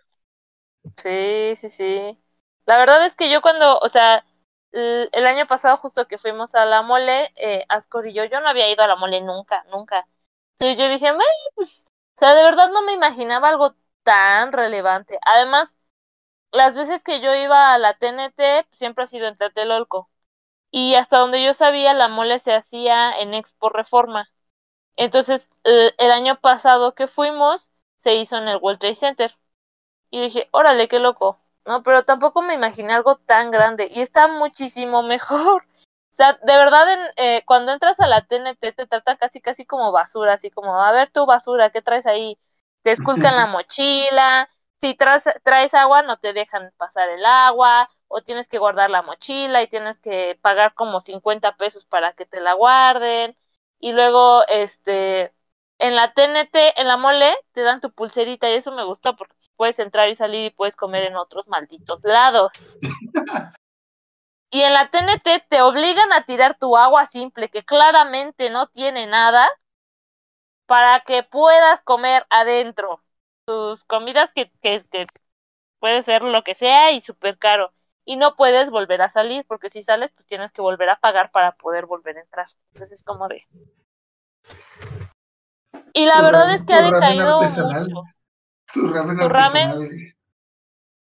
Speaker 7: Sí, sí, sí. La verdad es que yo cuando, o sea, el, el año pasado justo que fuimos a la mole, eh, Ascor y yo, yo no había ido a la mole nunca, nunca. Entonces yo dije, "Ay, pues, o sea, de verdad no me imaginaba algo tan relevante. Además, las veces que yo iba a la TNT, siempre ha sido en Tlatelolco. Y hasta donde yo sabía, la mole se hacía en Expo Reforma. Entonces, eh, el año pasado que fuimos, se hizo en el World Trade Center. Y dije, órale, qué loco. No, pero tampoco me imaginé algo tan grande. Y está muchísimo mejor. *laughs* O sea, de verdad, en, eh, cuando entras a la TNT te tratan casi, casi como basura, así como, a ver tu basura, ¿qué traes ahí? Te esculcan la *laughs* mochila, si traes, traes agua no te dejan pasar el agua, o tienes que guardar la mochila y tienes que pagar como 50 pesos para que te la guarden. Y luego, este, en la TNT, en la mole, te dan tu pulserita y eso me gustó porque puedes entrar y salir y puedes comer en otros malditos lados. Y en la TNT te obligan a tirar tu agua simple, que claramente no tiene nada, para que puedas comer adentro tus comidas que, que, que puede ser lo que sea y súper caro. Y no puedes volver a salir, porque si sales, pues tienes que volver a pagar para poder volver a entrar. Entonces es como de. Y la verdad es que ha decaído mucho.
Speaker 1: Tu ramen
Speaker 7: Tu
Speaker 1: artesanal.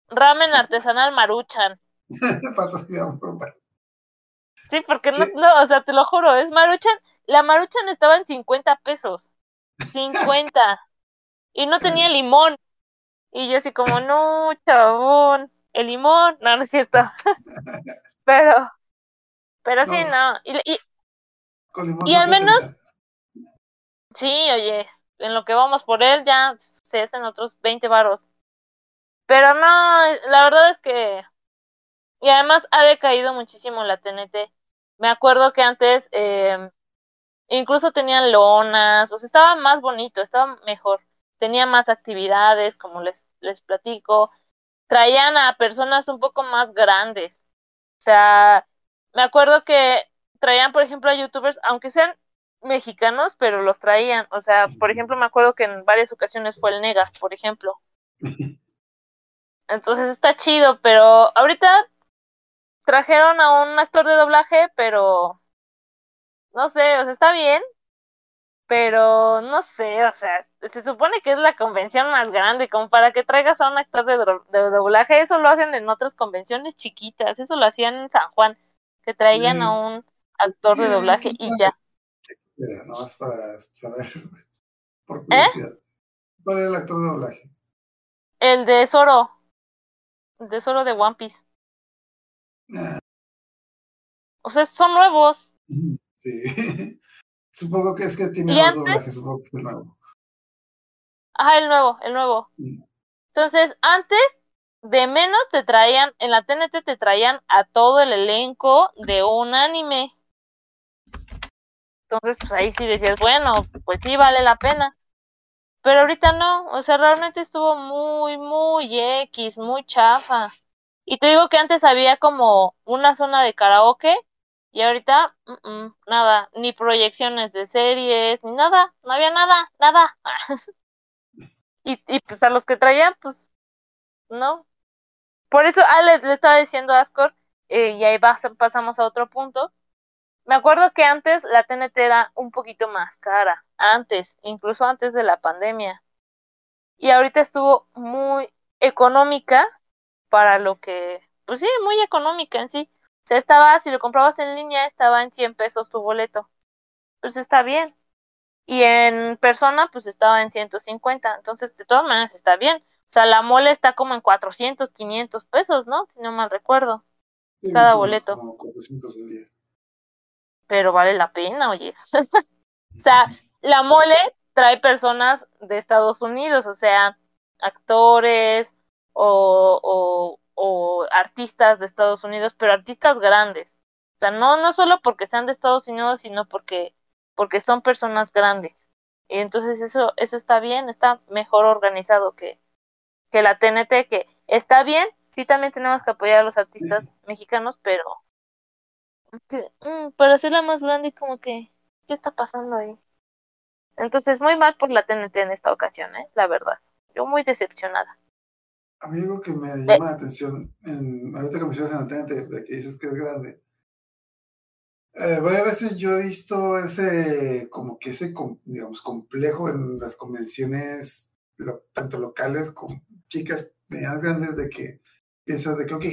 Speaker 7: Ramen artesanal Maruchan. *laughs* Sí, porque
Speaker 1: Sí.
Speaker 7: no, no, o sea, te lo juro, es Maruchan. La Maruchan estaba en 50 pesos. 50. *laughs* Y no tenía limón. Y yo así como, no, chabón. El limón. No, no es cierto. *laughs* pero, pero sí,
Speaker 1: No.
Speaker 7: no. Y, y, Y al
Speaker 1: 70.
Speaker 7: menos- sí, oye, en lo que vamos por él ya se hacen otros 20 varos. Pero no, la verdad es que... Y además ha decaído muchísimo la TNT. Me acuerdo que antes eh, incluso tenían lonas, o sea, estaba más bonito, estaba mejor. Tenía más actividades, como les, les platico. Traían a personas un poco más grandes. O sea, me acuerdo que traían, por ejemplo, a youtubers, aunque sean mexicanos, pero los traían. O sea, por ejemplo, me acuerdo que en varias ocasiones fue el Negas, por ejemplo. *laughs* Entonces está chido, pero ahorita trajeron a un actor de doblaje, pero no sé, o sea, está bien, pero no sé, o sea, se supone que es la convención más grande, como para que traigas a un actor de, do- de doblaje, eso lo hacen en otras convenciones chiquitas, eso lo hacían en San Juan, que traían a un actor de doblaje
Speaker 1: ¿qué
Speaker 7: y ya.
Speaker 1: Mira, no es para saber, por
Speaker 7: ¿Eh?
Speaker 1: curiosidad. ¿Cuál es el actor de doblaje?
Speaker 7: El de Zoro, el de Zoro de One Piece,
Speaker 1: Ah,
Speaker 7: o sea, son nuevos.
Speaker 1: sí. *laughs* supongo que es que tiene
Speaker 7: ¿Y
Speaker 1: dos doblajes, supongo que es el nuevo.
Speaker 7: Ajá, el nuevo, el nuevo.
Speaker 1: Mm.
Speaker 7: Entonces, antes de menos te traían, en la TNT te traían a todo el elenco de un anime. Entonces, pues ahí sí decías, bueno, pues sí vale la pena. Pero ahorita no, o sea, realmente estuvo muy, muy X, muy chafa. Y te digo que antes había como una zona de karaoke y ahorita nada, ni proyecciones de series, ni nada, no había nada, nada. *laughs* y, y pues a los que traían, pues no. Por eso, ah, le, estaba diciendo Ascor, eh, y ahí vas- pasamos a otro punto. Me acuerdo que antes la TNT era un poquito más cara, antes, incluso antes de la pandemia. Y ahorita estuvo muy económica para lo que, pues sí, muy económica en sí. O sea, estaba, si lo comprabas en línea, estaba en 100 pesos tu boleto. Pues está bien. Y en persona, pues estaba en 150. Entonces, de todas maneras, está bien. O sea, la mole está como en 400, 500 pesos, ¿no? Si no mal recuerdo.
Speaker 1: Sí,
Speaker 7: Cada boleto.
Speaker 1: Como 400 al día.
Speaker 7: Pero vale la pena, oye. *laughs* o sea, la mole trae personas de Estados Unidos, o sea, actores o, o, o artistas de Estados Unidos, pero artistas grandes. O sea, no, no solo porque sean de Estados Unidos, sino porque, porque son personas grandes. Y entonces eso, eso está bien, está mejor organizado que, que la TNT, que está bien, sí también tenemos que apoyar a los artistas mexicanos, pero que, mm, para hacerla más grande como que ¿qué está pasando ahí? Entonces muy mal por la TNT en esta ocasión, ¿eh? La verdad. Yo muy decepcionada.
Speaker 1: A mí algo que me llama la atención, en, ahorita que mencionas en la TNT, de que dices que es grande. Eh, varias veces yo he visto ese, como que ese, digamos, complejo en las convenciones, lo- tanto locales como chicas medianas grandes, de que piensas de que, ok,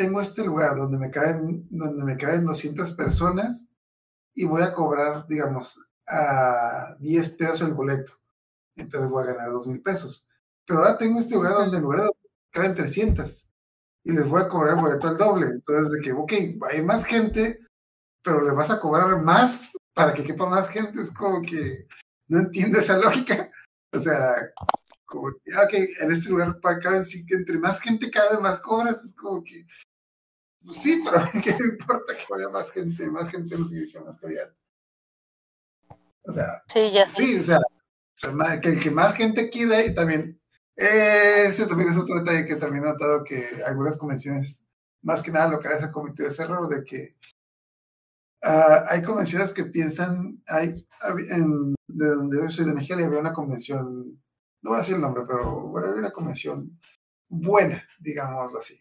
Speaker 1: tengo este lugar donde me caben, donde me caben 200 personas y voy a cobrar, digamos, a 10 pesos el boleto. Entonces voy a ganar 2 mil pesos. Pero ahora tengo este lugar donde en lugar de caben 300 y les voy a cobrar el boleto al doble. Entonces, de que, ok, hay más gente, pero le vas a cobrar más para que quepa más gente. Es como que no entiendo esa lógica. O sea, como que, ah, ok, en este lugar pa- caben, sí, que entre más gente cabe, más cobras. Es como que, pues sí, pero *laughs* ¿qué importa que vaya más gente? Más gente no significa más calidad. O sea,
Speaker 7: Sí, ya.
Speaker 1: Sí, o sea, ma- que, que más gente quiera y también, eh, ese también es otro detalle que también he notado que algunas convenciones, más que nada locales han cometido ese error de que ah, hay convenciones que piensan, hay, en, de donde yo soy de Mexicali había una convención, no voy a decir el nombre, pero bueno, había una convención buena, digámoslo así,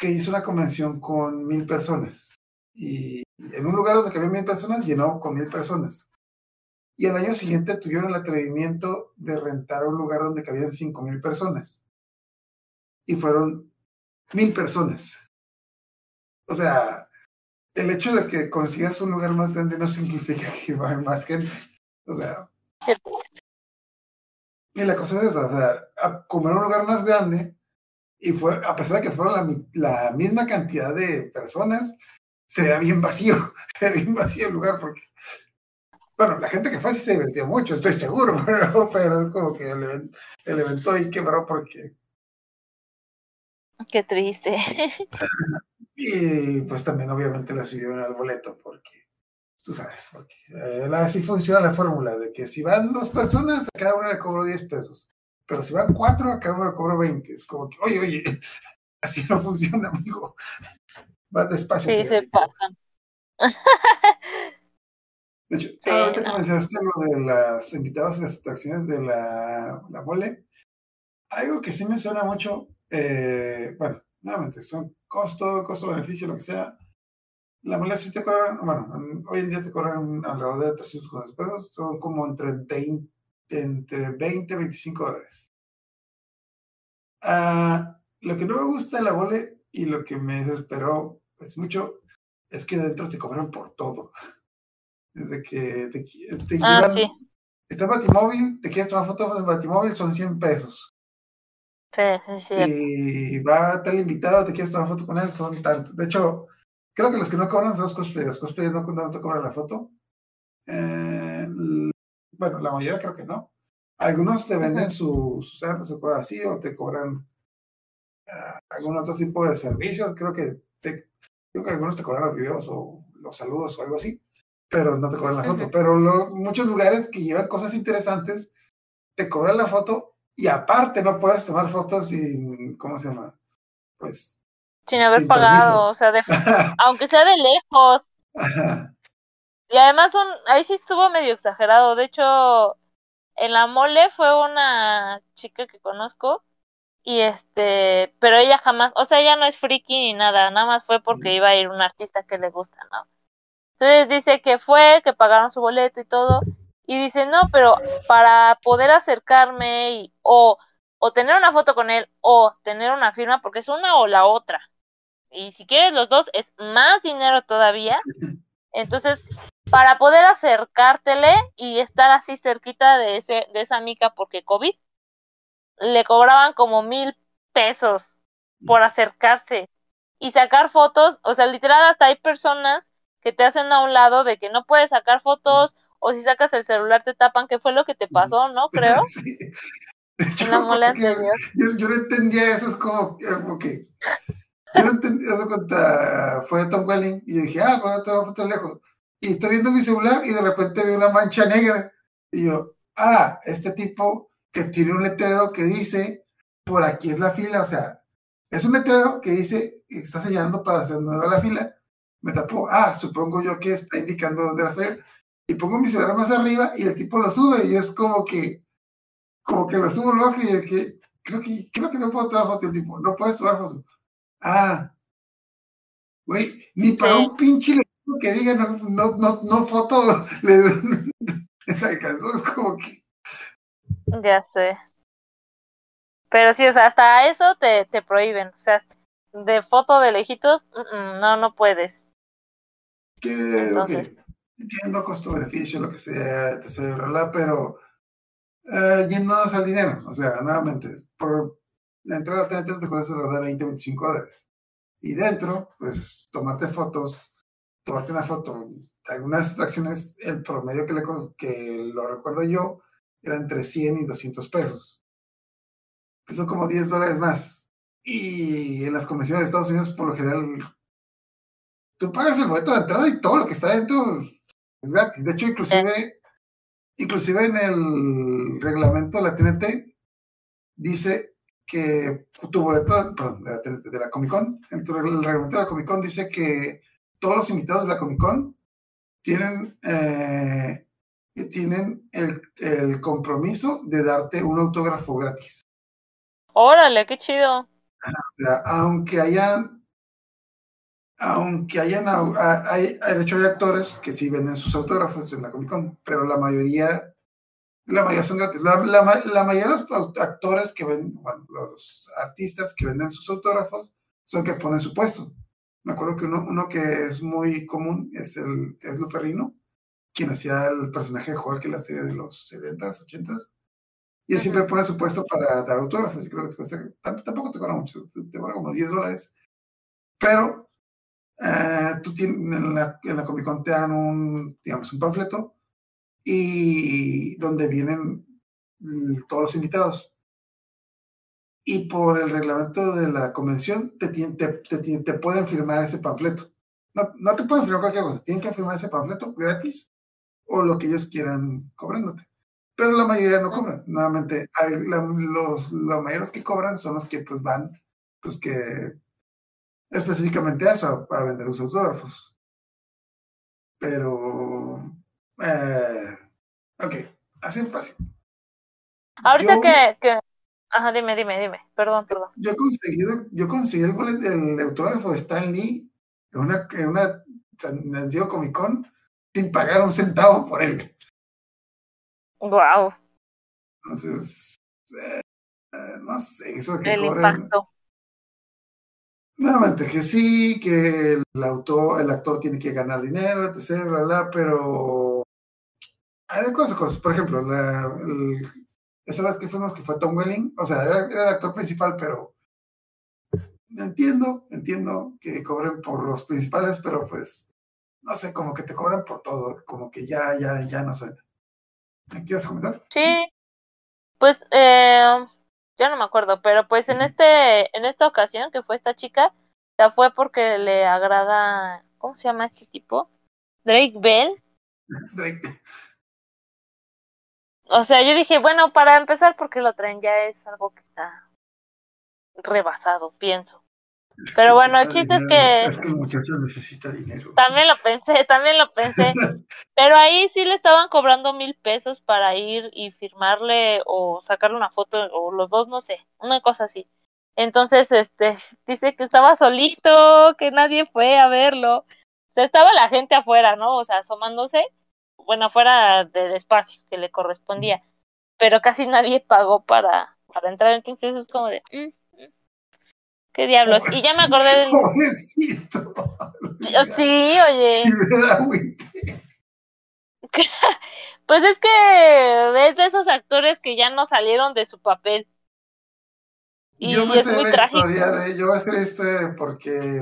Speaker 1: que hizo una convención con mil personas y en un lugar donde cabía mil personas llenó con mil personas. Y el año siguiente tuvieron el atrevimiento de rentar un lugar donde cabían cinco mil personas. Y fueron mil personas. O sea, el hecho de que consigas un lugar más grande no significa *laughs* que va a haber más gente. O sea, y la cosa es esa, o sea, como era un lugar más grande, y fue, a pesar de que fueron la, mi- la misma cantidad de personas, se veía bien vacío, *laughs* se veía bien vacío el lugar, porque, bueno, la gente que fue se divertió mucho, estoy seguro, *laughs* pero, pero es como que el, el evento ahí quebró porque,
Speaker 7: Qué triste. *laughs*
Speaker 1: y pues también obviamente la subieron al boleto, porque, tú sabes, porque eh, así funciona la fórmula, de que si van dos personas, a cada uno le cobro 10 pesos, pero si van cuatro, a cada uno cobro 20, es como que, oye, oye, *laughs* así no funciona, amigo, vas despacio.
Speaker 7: Sí, se pasan.
Speaker 1: De hecho,
Speaker 7: Sí,
Speaker 1: ahorita que mencionaste lo de las invitados y las atracciones de la, la mole, algo que sí me suena mucho, eh, bueno, nuevamente, son costo, costo-beneficio, lo que sea. La mole sí te cobran, bueno, en- hoy en día te cobran alrededor de 350 pesos, son como entre 20, entre 20 y 25 dólares. Ah, lo que no me gusta de la mole y lo que me desesperó es mucho, es que dentro te cobran por todo. Desde que te, te
Speaker 7: Ah,
Speaker 1: llevan,
Speaker 7: sí.
Speaker 1: está el batimóvil, te quieres tomar fotos del batimóvil, son 100 pesos.
Speaker 7: Sí, sí, sí.
Speaker 1: Si va tal invitado, te quieres tomar foto con él, son tantos. De hecho, creo que los que no cobran son los cosplayers. Cosplayers no, no te cobran la foto. Eh, bueno, la mayoría creo que no. Algunos te venden su- sus artes o cosas así, o te cobran algún otro tipo de servicios, creo que te- creo que algunos te cobran los videos o los saludos o algo así, pero no te cobran la foto. Pero lo- muchos lugares que llevan cosas interesantes te cobran la foto y aparte no puedes tomar fotos sin, ¿cómo se llama? Pues,
Speaker 7: Sin haber
Speaker 1: Sin
Speaker 7: pagado, o sea, de, *laughs* aunque sea de lejos. Y además son, ahí sí estuvo medio exagerado. De hecho, en la mole fue una chica que conozco y este, pero ella jamás, o sea, ella no es friki ni nada, nada más fue porque iba a ir un artista que le gusta, ¿no? Entonces dice que fue, que pagaron su boleto y todo, y dice, no, pero para poder acercarme y, o, o tener una foto con él o tener una firma, porque es una o la otra. Y si quieres los dos, es más dinero todavía. *laughs* Entonces, para poder acercártele y estar así cerquita de ese, de esa mica porque COVID, le cobraban como mil pesos por acercarse y sacar fotos, o sea, literal hasta hay personas que te hacen a un lado de que no puedes sacar fotos o si sacas el celular te tapan, que fue lo que te pasó, ¿no? *laughs* Creo,
Speaker 1: sí.
Speaker 7: En la *laughs*
Speaker 1: yo, yo no entendía eso, es como, que yo no entendía eso cuando fue Tom Welling y dije, ah, pero te foto de lejos. Y estoy viendo mi celular y de repente veo una mancha negra. Y yo, ah, este tipo que tiene un letrero que dice, por aquí es la fila, o sea, es un letrero que dice, está señalando para hacer dónde va la fila. Me tapó, ah, supongo yo que está indicando dónde la fila. Y pongo mi celular más arriba y el tipo lo sube y es como que, como que lo subo luego y el que, creo que, creo que no puedo tomar foto el tipo, no puedes tomar foto. Ah, güey, ni para
Speaker 7: Sí.
Speaker 1: un pinche que diga no, no, no, no foto, *laughs* le les alcanzó, es como que,
Speaker 7: Ya sé. Pero sí, o sea, hasta eso te, te prohíben. O sea, de foto de lejitos, no, no puedes.
Speaker 1: que,
Speaker 7: Entonces.
Speaker 1: ok, entiendo costo-beneficio, lo que sea, bla, pero eh, yéndonos al dinero, o sea, nuevamente, por la entrada te cuesta alrededor de 20, 25 dólares. Y dentro, pues, tomarte fotos, tomarte una foto, algunas atracciones, el promedio que, le, que lo recuerdo yo, era entre 100 y 200 pesos. Que son como 10 dólares más. Y en las convenciones de Estados Unidos, por lo general, tú pagas el boleto de entrada y todo lo que está dentro es gratis. De hecho, inclusive, inclusive en el reglamento de la TNT dice que tu boleto, perdón, de la, Comic Con, el reglamento de la Comic Con dice que todos los invitados de la Comic Con tienen, eh, tienen el, el compromiso de darte un autógrafo gratis.
Speaker 7: Órale, qué chido.
Speaker 1: O sea, aunque hayan, aunque hayan, hay, hay- de hecho hay actores que sí venden sus autógrafos en la Comic Con, pero la mayoría, la mayoría son gratis. La, la ma- la mayoría de los actores que ven, bueno, los artistas que venden sus autógrafos son que ponen su puesto. Me acuerdo que uno, uno que es muy común es el es Lu Ferrino, quien hacía el personaje de Hulk en la serie de los 70s, 80s. Y él siempre pone su puesto para dar autógrafos. Y creo que te cuesta, tam- tampoco te cobra mucho, te, cobra como 10 dólares. Pero eh, tú tienes, en la, en la Comic Con te dan un, digamos, un panfleto y donde vienen todos los invitados. Y por el reglamento de la convención te, te, te, te pueden firmar ese panfleto. No, no te pueden firmar cualquier cosa, tienen que firmar ese panfleto gratis o lo que ellos quieran cobrándote. Pero la mayoría no cobran. Nuevamente, hay- la- los, los mayores que cobran son los que pues van, pues que específicamente a eso, a, a vender los autógrafos. Pero, eh, ok, así es fácil.
Speaker 7: Ahorita
Speaker 1: Yo-
Speaker 7: que, que... Ajá, dime, dime, dime. Perdón, perdón.
Speaker 1: Yo he conseguido, yo conseguí el, el autógrafo de Stan Lee en una, en una San Diego Comic Con sin pagar un centavo por él.
Speaker 7: Wow,
Speaker 1: Entonces, eh, eh, no sé, eso que
Speaker 7: el
Speaker 1: cobren.
Speaker 7: impacto.
Speaker 1: Nuevamente, que sí, que el autor, el actor tiene que ganar dinero, etc., bla, bla, pero hay de cosas, cosas. Por ejemplo, la, el- esa vez que fuimos, que fue Tom Welling, o sea, era, era el actor principal, pero entiendo, entiendo que cobren por los principales, pero pues, no sé, como que te cobran por todo, como que ya, ya, ya no suena. ¿Me quieres comentar?
Speaker 7: Sí, pues eh, yo no me acuerdo, pero pues en este, en esta ocasión que fue esta chica, sea, fue porque le agrada, ¿cómo se llama este tipo? Drake Bell. *laughs*
Speaker 1: Drake.
Speaker 7: O sea, yo dije, bueno, para empezar, porque lo traen ya es algo que está rebasado, pienso. Pero bueno, el chiste es que
Speaker 1: Es que el muchacho necesita dinero.
Speaker 7: también lo pensé, *laughs* también lo pensé. *laughs* Pero ahí sí le estaban cobrando mil pesos para ir y firmarle o sacarle una foto o los dos, no sé, una cosa así. Entonces, este, *laughs* dice que estaba solito, que nadie fue a verlo. O sea, estaba la gente afuera, ¿no? O sea, asomándose, bueno, afuera del espacio que le correspondía. Pero casi nadie pagó para, para entrar. Entonces es como de, mm, mm, ¿qué diablos? Y ya me acordé del...
Speaker 1: Pobrecito.
Speaker 7: Sí, oye.
Speaker 1: Sí, agüite. *laughs*
Speaker 7: Pues es que es de esos actores que ya no salieron de su papel. Y
Speaker 1: Yo me
Speaker 7: es
Speaker 1: sé
Speaker 7: muy
Speaker 1: la
Speaker 7: trágico.
Speaker 1: historia de. Yo voy a hacer esto porque *laughs*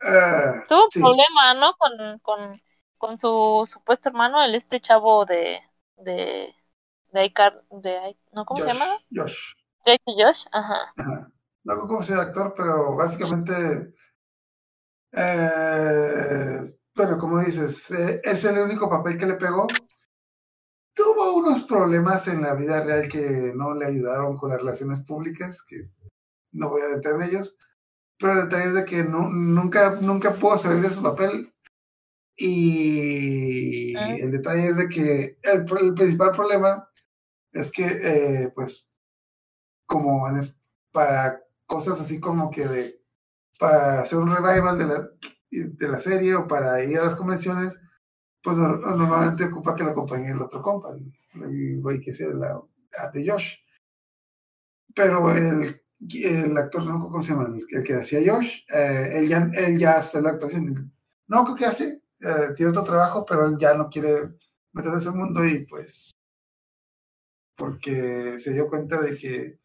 Speaker 1: Ah,
Speaker 7: Tuvo
Speaker 1: sí.
Speaker 7: problema, ¿no? Con, con, con su supuesto hermano, el este chavo de, de, de Icar, de, ¿no? ¿Cómo
Speaker 1: Josh,
Speaker 7: se llama?
Speaker 1: Josh.
Speaker 7: Drake y Josh, ajá.
Speaker 1: Ajá. No recuerdo cómo sea el actor, pero básicamente. eh, bueno, como dices, eh, es el único papel que le pegó. Tuvo unos problemas en la vida real que no le ayudaron con las relaciones públicas, que no voy a en ellos. Pero el detalle es de que nu- nunca, nunca pudo salir de su papel. Y
Speaker 7: Ah.
Speaker 1: el detalle es de que el, principal problema es que, eh, pues, como en es- para cosas así como que de, para hacer un revival de la, de la serie o para ir a las convenciones, pues no- normalmente ocupa que lo acompañe el otro compa, el, el güey que sea de, la, de Josh. Pero el, el actor, no cómo se llama, el, que- hacía Josh, eh, él, ya, él ya hace la actuación. No creo que hace, eh, tiene otro trabajo, pero él ya no quiere meterse en ese mundo y pues porque se dio cuenta de que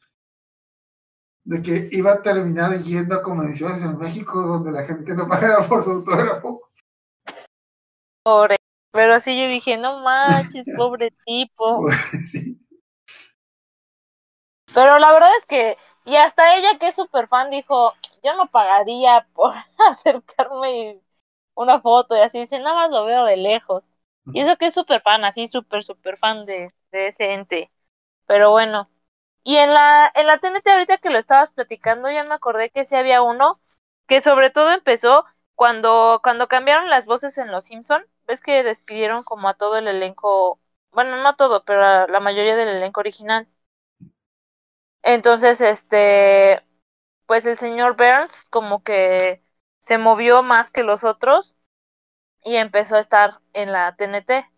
Speaker 1: de que iba a terminar yendo a convenciones en México donde la gente no pagara por su autógrafo.
Speaker 7: Pobre. Pero sí yo dije, no manches, *laughs* pobre tipo.
Speaker 1: Pues, sí.
Speaker 7: Pero la verdad es que, y hasta ella que es súper fan dijo, yo no pagaría por *laughs* acercarme una foto y así, dice, nada más lo veo de lejos. Y eso que es súper fan, así súper, súper fan de, de ese ente. Pero bueno. Y en la, en la TNT ahorita que lo estabas platicando, ya me acordé que sí había uno que sobre todo empezó cuando, cuando cambiaron las voces en Los Simpson. Ves que despidieron como a todo el elenco, bueno, no todo, pero a la mayoría del elenco original. Entonces, este, pues el señor Burns como que se movió más que los otros y empezó a estar en la TNT.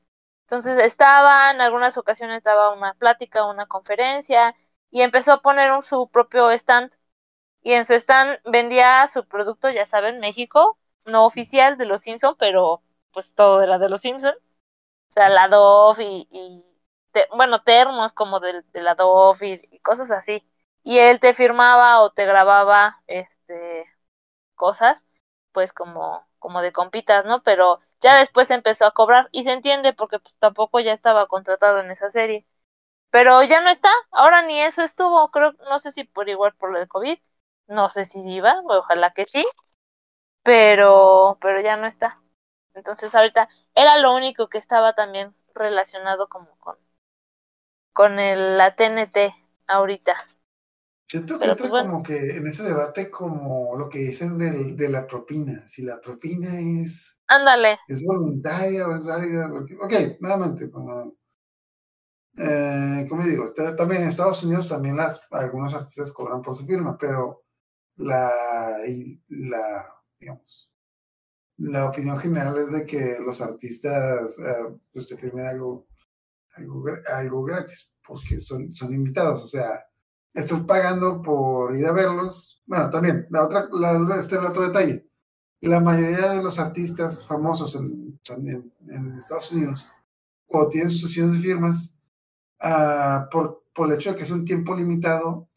Speaker 7: Entonces estaba, en algunas ocasiones daba una plática, una conferencia y empezó a poner su propio stand. Y en su stand vendía su producto, ya saben, México, no oficial de los Simpson, pero pues todo era de los Simpson. O sea, la Dove y, y bueno, termos como de, de la Dove y, y cosas así. Y él te firmaba o te grababa este cosas, pues como, como de compitas, ¿no? Pero ya después empezó a cobrar y se entiende porque pues tampoco ya estaba contratado en esa serie. Pero ya no está, ahora ni eso estuvo, creo, no sé si por igual por lo del COVID, no sé si viva, ojalá que sí, pero, pero ya no está. Entonces ahorita era lo único que estaba también relacionado como con, con el, la TNT ahorita.
Speaker 1: Siento que
Speaker 7: Pero,
Speaker 1: entra
Speaker 7: pues, bueno.
Speaker 1: como que en ese debate como lo que dicen del, de la propina, si la propina es,
Speaker 7: Ándale,
Speaker 1: es voluntaria o es válida, porque, ok, nuevamente, como, eh, como digo, ta- también en Estados Unidos también las, algunos artistas cobran por su firma, pero la, la, digamos, la opinión general es de que los artistas eh, pues te firmen algo, algo, gra- algo gratis, porque son, son invitados, o sea, estás pagando por ir a verlos. Bueno, también, la otra, la, este es el otro detalle. La mayoría de los artistas famosos en, en, en Estados Unidos, cuando tienen sus sesiones de firmas, ah, por, por el hecho de que es un tiempo limitado,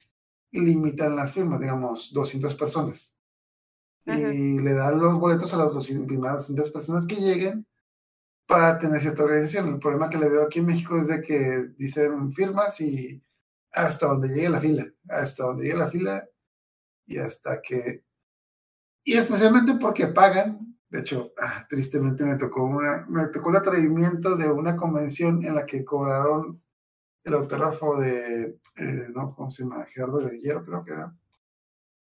Speaker 1: limitan las firmas, digamos, 200 personas. Y le dan los boletos a las 200, primeras 200 personas que lleguen para tener cierta organización. El problema que le veo aquí en México es de que dicen firmas y hasta donde llegue la fila, hasta donde llegue la fila y hasta que... Y especialmente porque pagan, de hecho, ah, tristemente me tocó, una, me tocó el atrevimiento de una convención en la que cobraron el autógrafo de, eh, no, ¿cómo se llama? Gerardo Guerrero, creo que era.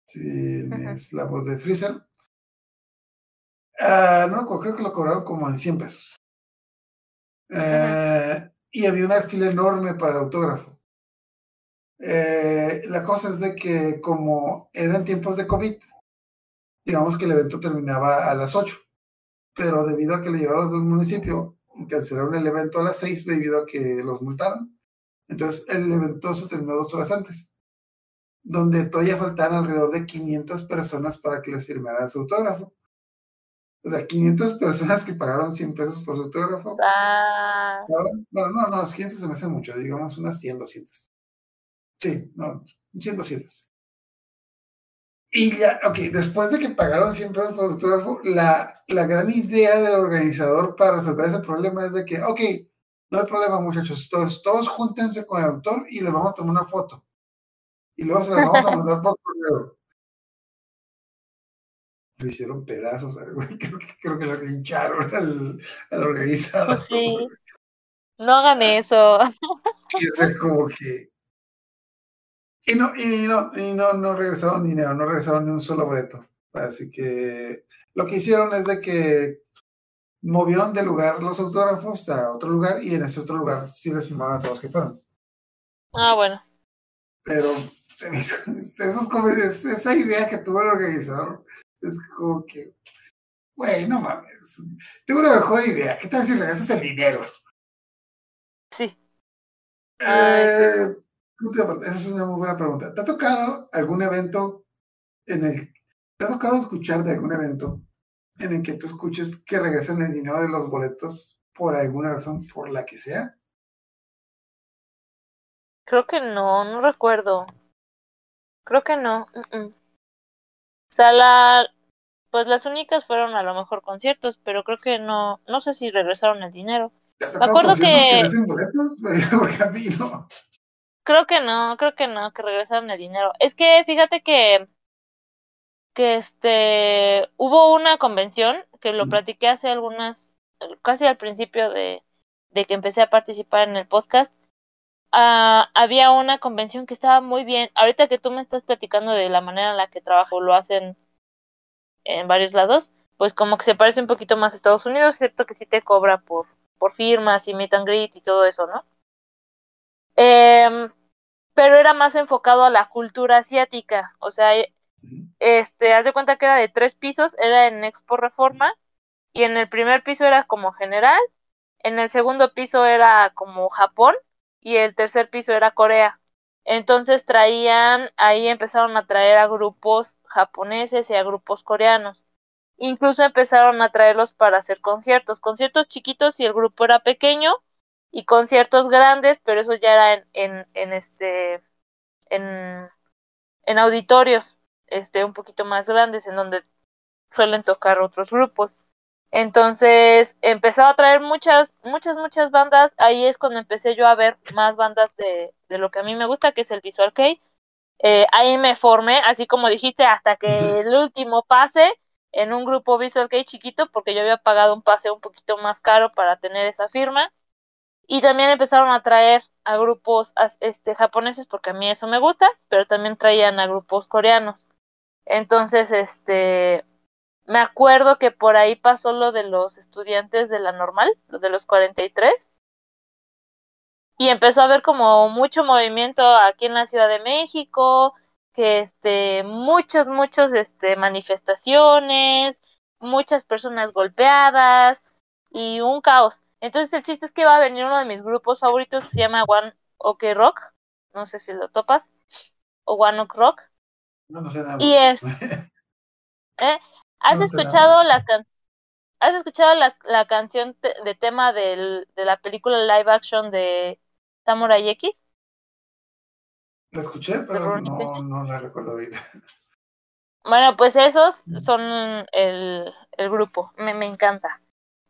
Speaker 1: Sí, es la voz de Freezer. Ah, no, creo que lo cobraron como en 100 pesos. Eh, y había una fila enorme para el autógrafo. Eh, la cosa es de que como eran tiempos de COVID, digamos que el evento terminaba a las 8, pero debido a que lo llevaron del municipio, cancelaron el evento a las 6 debido a que los multaron. Entonces el evento se terminó dos horas antes, donde todavía faltaban alrededor de 500 personas para que les firmaran su autógrafo. O sea, 500 personas que pagaron 100 pesos por su autógrafo.
Speaker 7: Ah,
Speaker 1: Bueno, no, no, los 500 se me hacen mucho, digamos unas 100, 200. Sí, no, 100, 200. Y ya, ok, después de que pagaron 100 pesos por el autógrafo, la, la gran idea del organizador para resolver ese problema es de que, ok, no hay problema muchachos, todos, todos júntense con el autor y les vamos a tomar una foto. Y luego se las vamos a *laughs* mandar por correo. Lo hicieron pedazos, al güey, *laughs* creo que, creo que lo hincharon al, al organizador.
Speaker 7: pues sí. No hagan eso. *laughs*
Speaker 1: Y o sea, como que. Y no, y no, y no, no regresaron dinero, no regresaron ni un solo boleto. Así que lo que hicieron es de que movieron de lugar los autógrafos a otro lugar y en ese otro lugar sí les firmaron a todos que fueron.
Speaker 7: Ah, bueno.
Speaker 1: Pero se me hizo, *laughs* esos esa idea que tuvo el organizador es como que, güey, no mames, tengo una mejor idea. ¿Qué tal si regresas el dinero?
Speaker 7: Sí.
Speaker 1: Eh. Esa es una muy buena pregunta. ¿Te ha tocado algún evento en el te ha tocado escuchar de algún evento en el que tú escuches que regresan el dinero de los boletos por alguna razón, por la que sea?
Speaker 7: Creo que no, no recuerdo. Creo que no. mm, mm. O sea, la, pues las únicas fueron a lo mejor conciertos, pero creo que no, no sé si regresaron el dinero.
Speaker 1: ¿Te ha tocado
Speaker 7: acuerdo
Speaker 1: que
Speaker 7: que-
Speaker 1: boletos? *laughs* Porque a mí no.
Speaker 7: Creo que no, creo que no, que regresaron el dinero. Es que fíjate que, que este, hubo una convención que lo platiqué hace algunas, casi al principio de, de que empecé a participar en el podcast. Ah, había una convención que estaba muy bien. Ahorita que tú me estás platicando de la manera en la que trabajo, lo hacen en varios lados, pues como que se parece un poquito más a Estados Unidos, excepto que sí te cobra por, por firmas y meet and y todo eso, ¿no? Em, pero era más enfocado a la cultura asiática, o sea, este, haz de cuenta que era de tres pisos, era en Expo Reforma, y en el primer piso era como general, en el segundo piso era como Japón, y el tercer piso era Corea. Entonces traían, ahí empezaron a traer a grupos japoneses y a grupos coreanos. Incluso empezaron a traerlos para hacer conciertos, conciertos chiquitos si el grupo era pequeño y conciertos grandes, pero eso ya era en, en, en este en, en auditorios este un poquito más grandes en donde suelen tocar otros grupos. Entonces empezaba a traer muchas, muchas, muchas bandas. Ahí es cuando empecé yo a ver más bandas de, de lo que a mí me gusta, que es el Visual Kei. Eh, ahí me formé, así como dijiste, hasta que el último pase en un grupo Visual Kei chiquito, porque yo había pagado un pase un poquito más caro para tener esa firma. Y también empezaron a traer a grupos este, japoneses, porque a mí eso me gusta, pero también traían a grupos coreanos. Entonces, este, me acuerdo que por ahí pasó lo de los estudiantes de la normal, lo de los 43. Y empezó a haber como mucho movimiento aquí en la Ciudad de México, que este, muchos, muchos, este, manifestaciones, muchas personas golpeadas y un caos. Entonces el chiste es que va a venir uno de mis grupos favoritos que se llama One Ok Rock, no sé si lo topas, o One Ok Rock.
Speaker 1: No, no sé nada.
Speaker 7: Y
Speaker 1: más. *laughs*
Speaker 7: ¿eh? ¿Has
Speaker 1: No
Speaker 7: escuchado las can- ¿Has escuchado la, la canción te- de tema del, de la película live action de Samurai X?
Speaker 1: La escuché, pero no, no la recuerdo bien.
Speaker 7: Bueno, pues esos
Speaker 1: Mm.
Speaker 7: son el, el grupo, me, me encanta.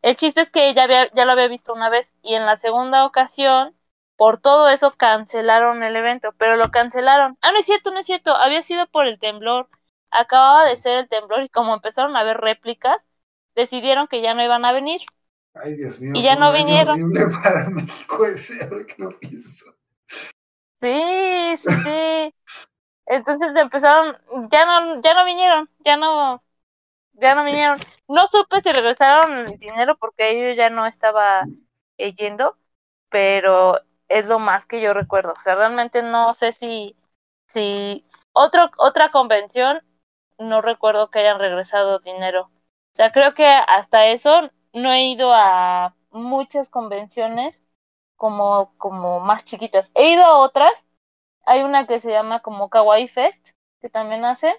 Speaker 7: El chiste es que ya, había, ya lo había visto una vez y en la segunda ocasión por todo eso cancelaron el evento, pero lo cancelaron. Ah, no es cierto, no es cierto, había sido por el temblor. Acababa de ser el temblor y como empezaron a haber réplicas, decidieron que ya no iban a venir.
Speaker 1: Ay, Dios mío.
Speaker 7: Y ya no vinieron. *laughs*
Speaker 1: para México ese, ahora que lo pienso.
Speaker 7: Sí, sí, sí. Entonces empezaron, ya no, ya no vinieron, ya no, ya no vinieron. No supe si regresaron el dinero porque yo ya no estaba yendo, pero es lo más que yo recuerdo. O sea, realmente no sé si, si otro, otra convención, no recuerdo que hayan regresado dinero. O sea, creo que hasta eso no he ido a muchas convenciones como, como más chiquitas. He ido a otras, hay una que se llama como Kawaii Fest, que también hacen,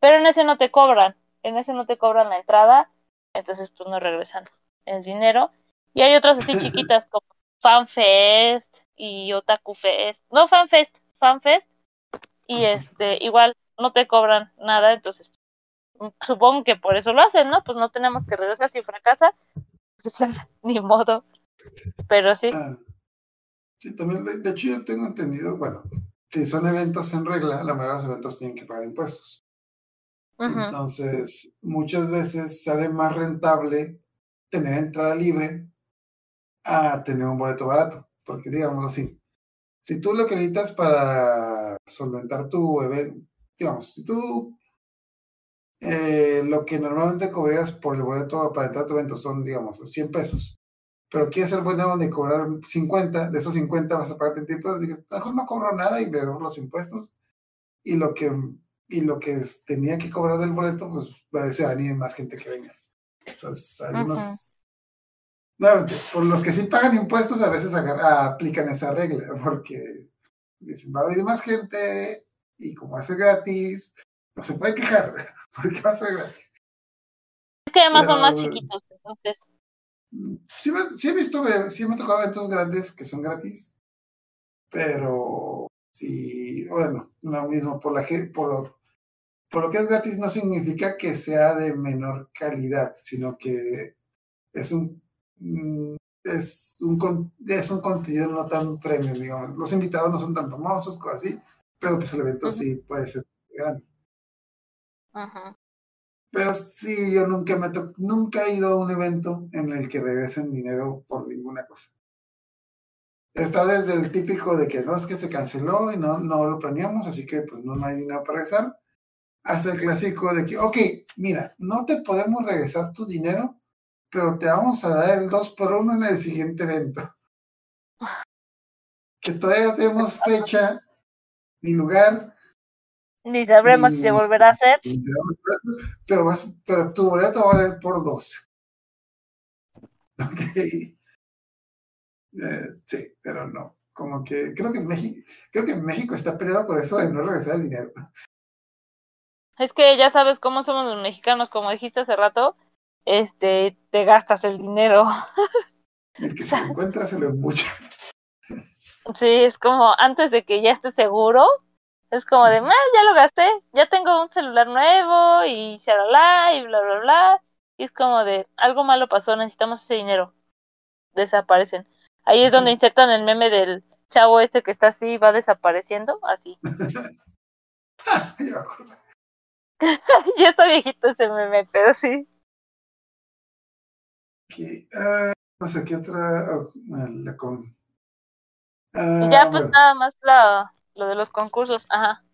Speaker 7: pero en ese no te cobran, en ese no te cobran la entrada, entonces pues no regresan el dinero. Y hay otras así *laughs* chiquitas como Fan Fest y Otaku Fest, no Fan Fest, Fan Fest, y este, igual no te cobran nada, entonces supongo que por eso lo hacen, ¿no? Pues no tenemos que regresar si fracasa, pues *laughs* ni modo. Pero sí.
Speaker 1: Ah, sí, también, de, de hecho yo tengo entendido, bueno, si son eventos en regla, la mayoría de los eventos tienen que pagar impuestos. Entonces, muchas veces sale más rentable tener entrada libre a tener un boleto barato, porque digámoslo así, si tú lo que necesitas para solventar tu evento, digamos, si tú eh, lo que normalmente cobrarías por el boleto para entrar a tu evento son, digamos, los 100 pesos, pero quieres ser bueno de cobrar 50, de esos 50 vas a pagar 30 impuestos, y mejor no cobro nada y me doy los impuestos, y lo que, y lo que tenía que cobrar del boleto, pues a se va a venir más gente que venga. Entonces, algunos... Nuevamente, por los que sí pagan impuestos, a veces agar- aplican esa regla, *laughs* porque dicen, va a venir más gente y como hace gratis, no se puede quejar, *laughs* porque va a ser gratis.
Speaker 7: Es que además son más
Speaker 1: Pero-
Speaker 7: chiquitos, entonces.
Speaker 1: Sí, me- sí he visto, eh, sí me ha tocado eventos grandes que son gratis, pero sí, bueno, lo mismo, por, la, por, lo, por lo que es gratis no significa que sea de menor calidad, sino que es un, mm, es un, es un contenido no tan premium, digamos. Los invitados no son tan famosos, cosas así, pero pues el evento sí puede ser grande. Pero sí, yo nunca me nunca he ido a un evento en el que regresen dinero por ninguna cosa. Está desde el típico de que no es que se canceló y no, no lo planeamos, así que pues no, no hay dinero para regresar, hasta el clásico de que, ok, mira, no te podemos regresar tu dinero, pero te vamos a dar el 2 por 1 en el siguiente evento. *laughs* Que todavía no tenemos fecha ni lugar,
Speaker 7: Ni sabremos si se volverá a hacer.
Speaker 1: Pero, vas, pero tu boleto va a valer por dos. Ok. Eh, sí, pero no. Como que creo que México, creo que México está peleado por eso de no regresar el dinero.
Speaker 7: Es que ya sabes cómo somos los mexicanos, como dijiste hace rato, este, te gastas el dinero.
Speaker 1: El que se lo encuentra se lo embucha. *laughs*
Speaker 7: Sí, es como antes de que ya esté seguro, es como de, "Ah, ya lo gasté, ya tengo un celular nuevo y shalala y bla, bla, bla. Y es como de, algo malo pasó, necesitamos ese dinero. Desaparecen. Ahí es donde insertan el meme del chavo este que está así, va desapareciendo, así. *laughs* *laughs* *laughs*
Speaker 1: Ya
Speaker 7: está viejito ese meme, pero sí.
Speaker 1: Que, ah, no sé qué otra. oh, la con- ah,
Speaker 7: ya pues
Speaker 1: bueno,
Speaker 7: nada más la, lo de los concursos, ajá.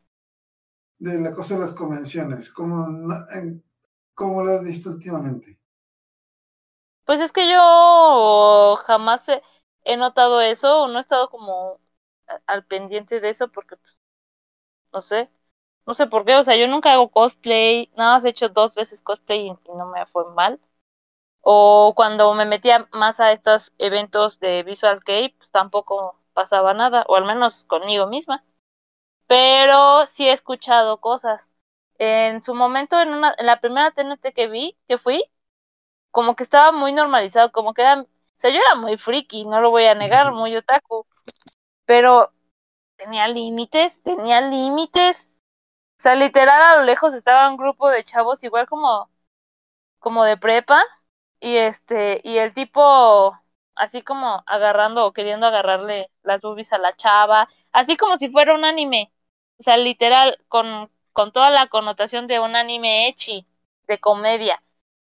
Speaker 1: de la cosa de las convenciones, ¿cómo, en- cómo lo has visto últimamente?
Speaker 7: Pues es que yo jamás he, he notado eso, o no he estado como al pendiente de eso porque, no sé, no sé por qué, o sea, yo nunca hago cosplay, nada más he hecho dos veces cosplay y, y no me fue mal. O cuando me metía más a estos eventos de Visual Kei, pues tampoco pasaba nada, o al menos conmigo misma. Pero sí he escuchado cosas. En su momento, en una, en la primera TNT que vi, que fui, como que estaba muy normalizado, como que era, o sea, yo era muy friki, no lo voy a negar, muy otaku, pero tenía límites, tenía límites. O sea, literal a lo lejos estaba un grupo de chavos igual como como de prepa y este y el tipo así como agarrando o queriendo agarrarle las boobies a la chava, así como si fuera un anime, o sea, literal, con, con toda la connotación de un anime echi, de comedia.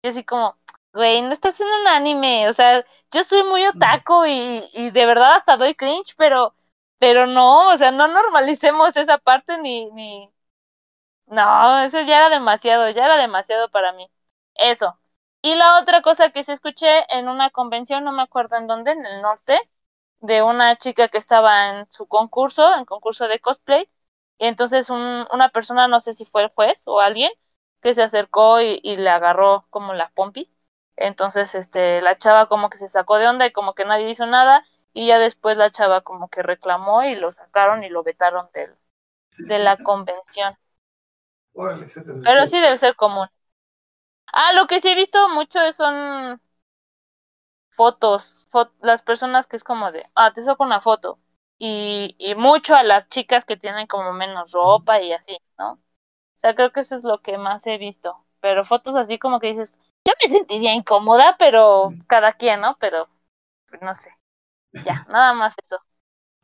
Speaker 7: Y así como, güey, no estás en un anime, o sea, yo soy muy otaku y, y de verdad hasta doy cringe, pero, pero no, o sea, no normalicemos esa parte ni, ni, no, eso ya era demasiado, ya era demasiado para mí. Eso. Y la otra cosa que se escuché en una convención, no me acuerdo en dónde, en el norte, de una chica que estaba en su concurso, en concurso de cosplay, y entonces un, una persona, no sé si fue el juez o alguien, que se acercó y, y le agarró como la pompi. Entonces, este, la chava como que se sacó de onda y como que nadie hizo nada, y ya después la chava como que reclamó y lo sacaron y lo vetaron del, de la convención.
Speaker 1: Órale,
Speaker 7: Pero sí debe ser común. Ah, lo que sí he visto mucho son fotos, fo- las personas que es como de, ah, te saco una foto. Y, y mucho a las chicas que tienen como menos ropa y así, ¿no? O sea, creo que eso es lo que más he visto. Pero fotos así como que dices, yo me sentiría incómoda, pero cada quien, ¿no? Pero, pues, no sé. Ya, *laughs* nada más eso.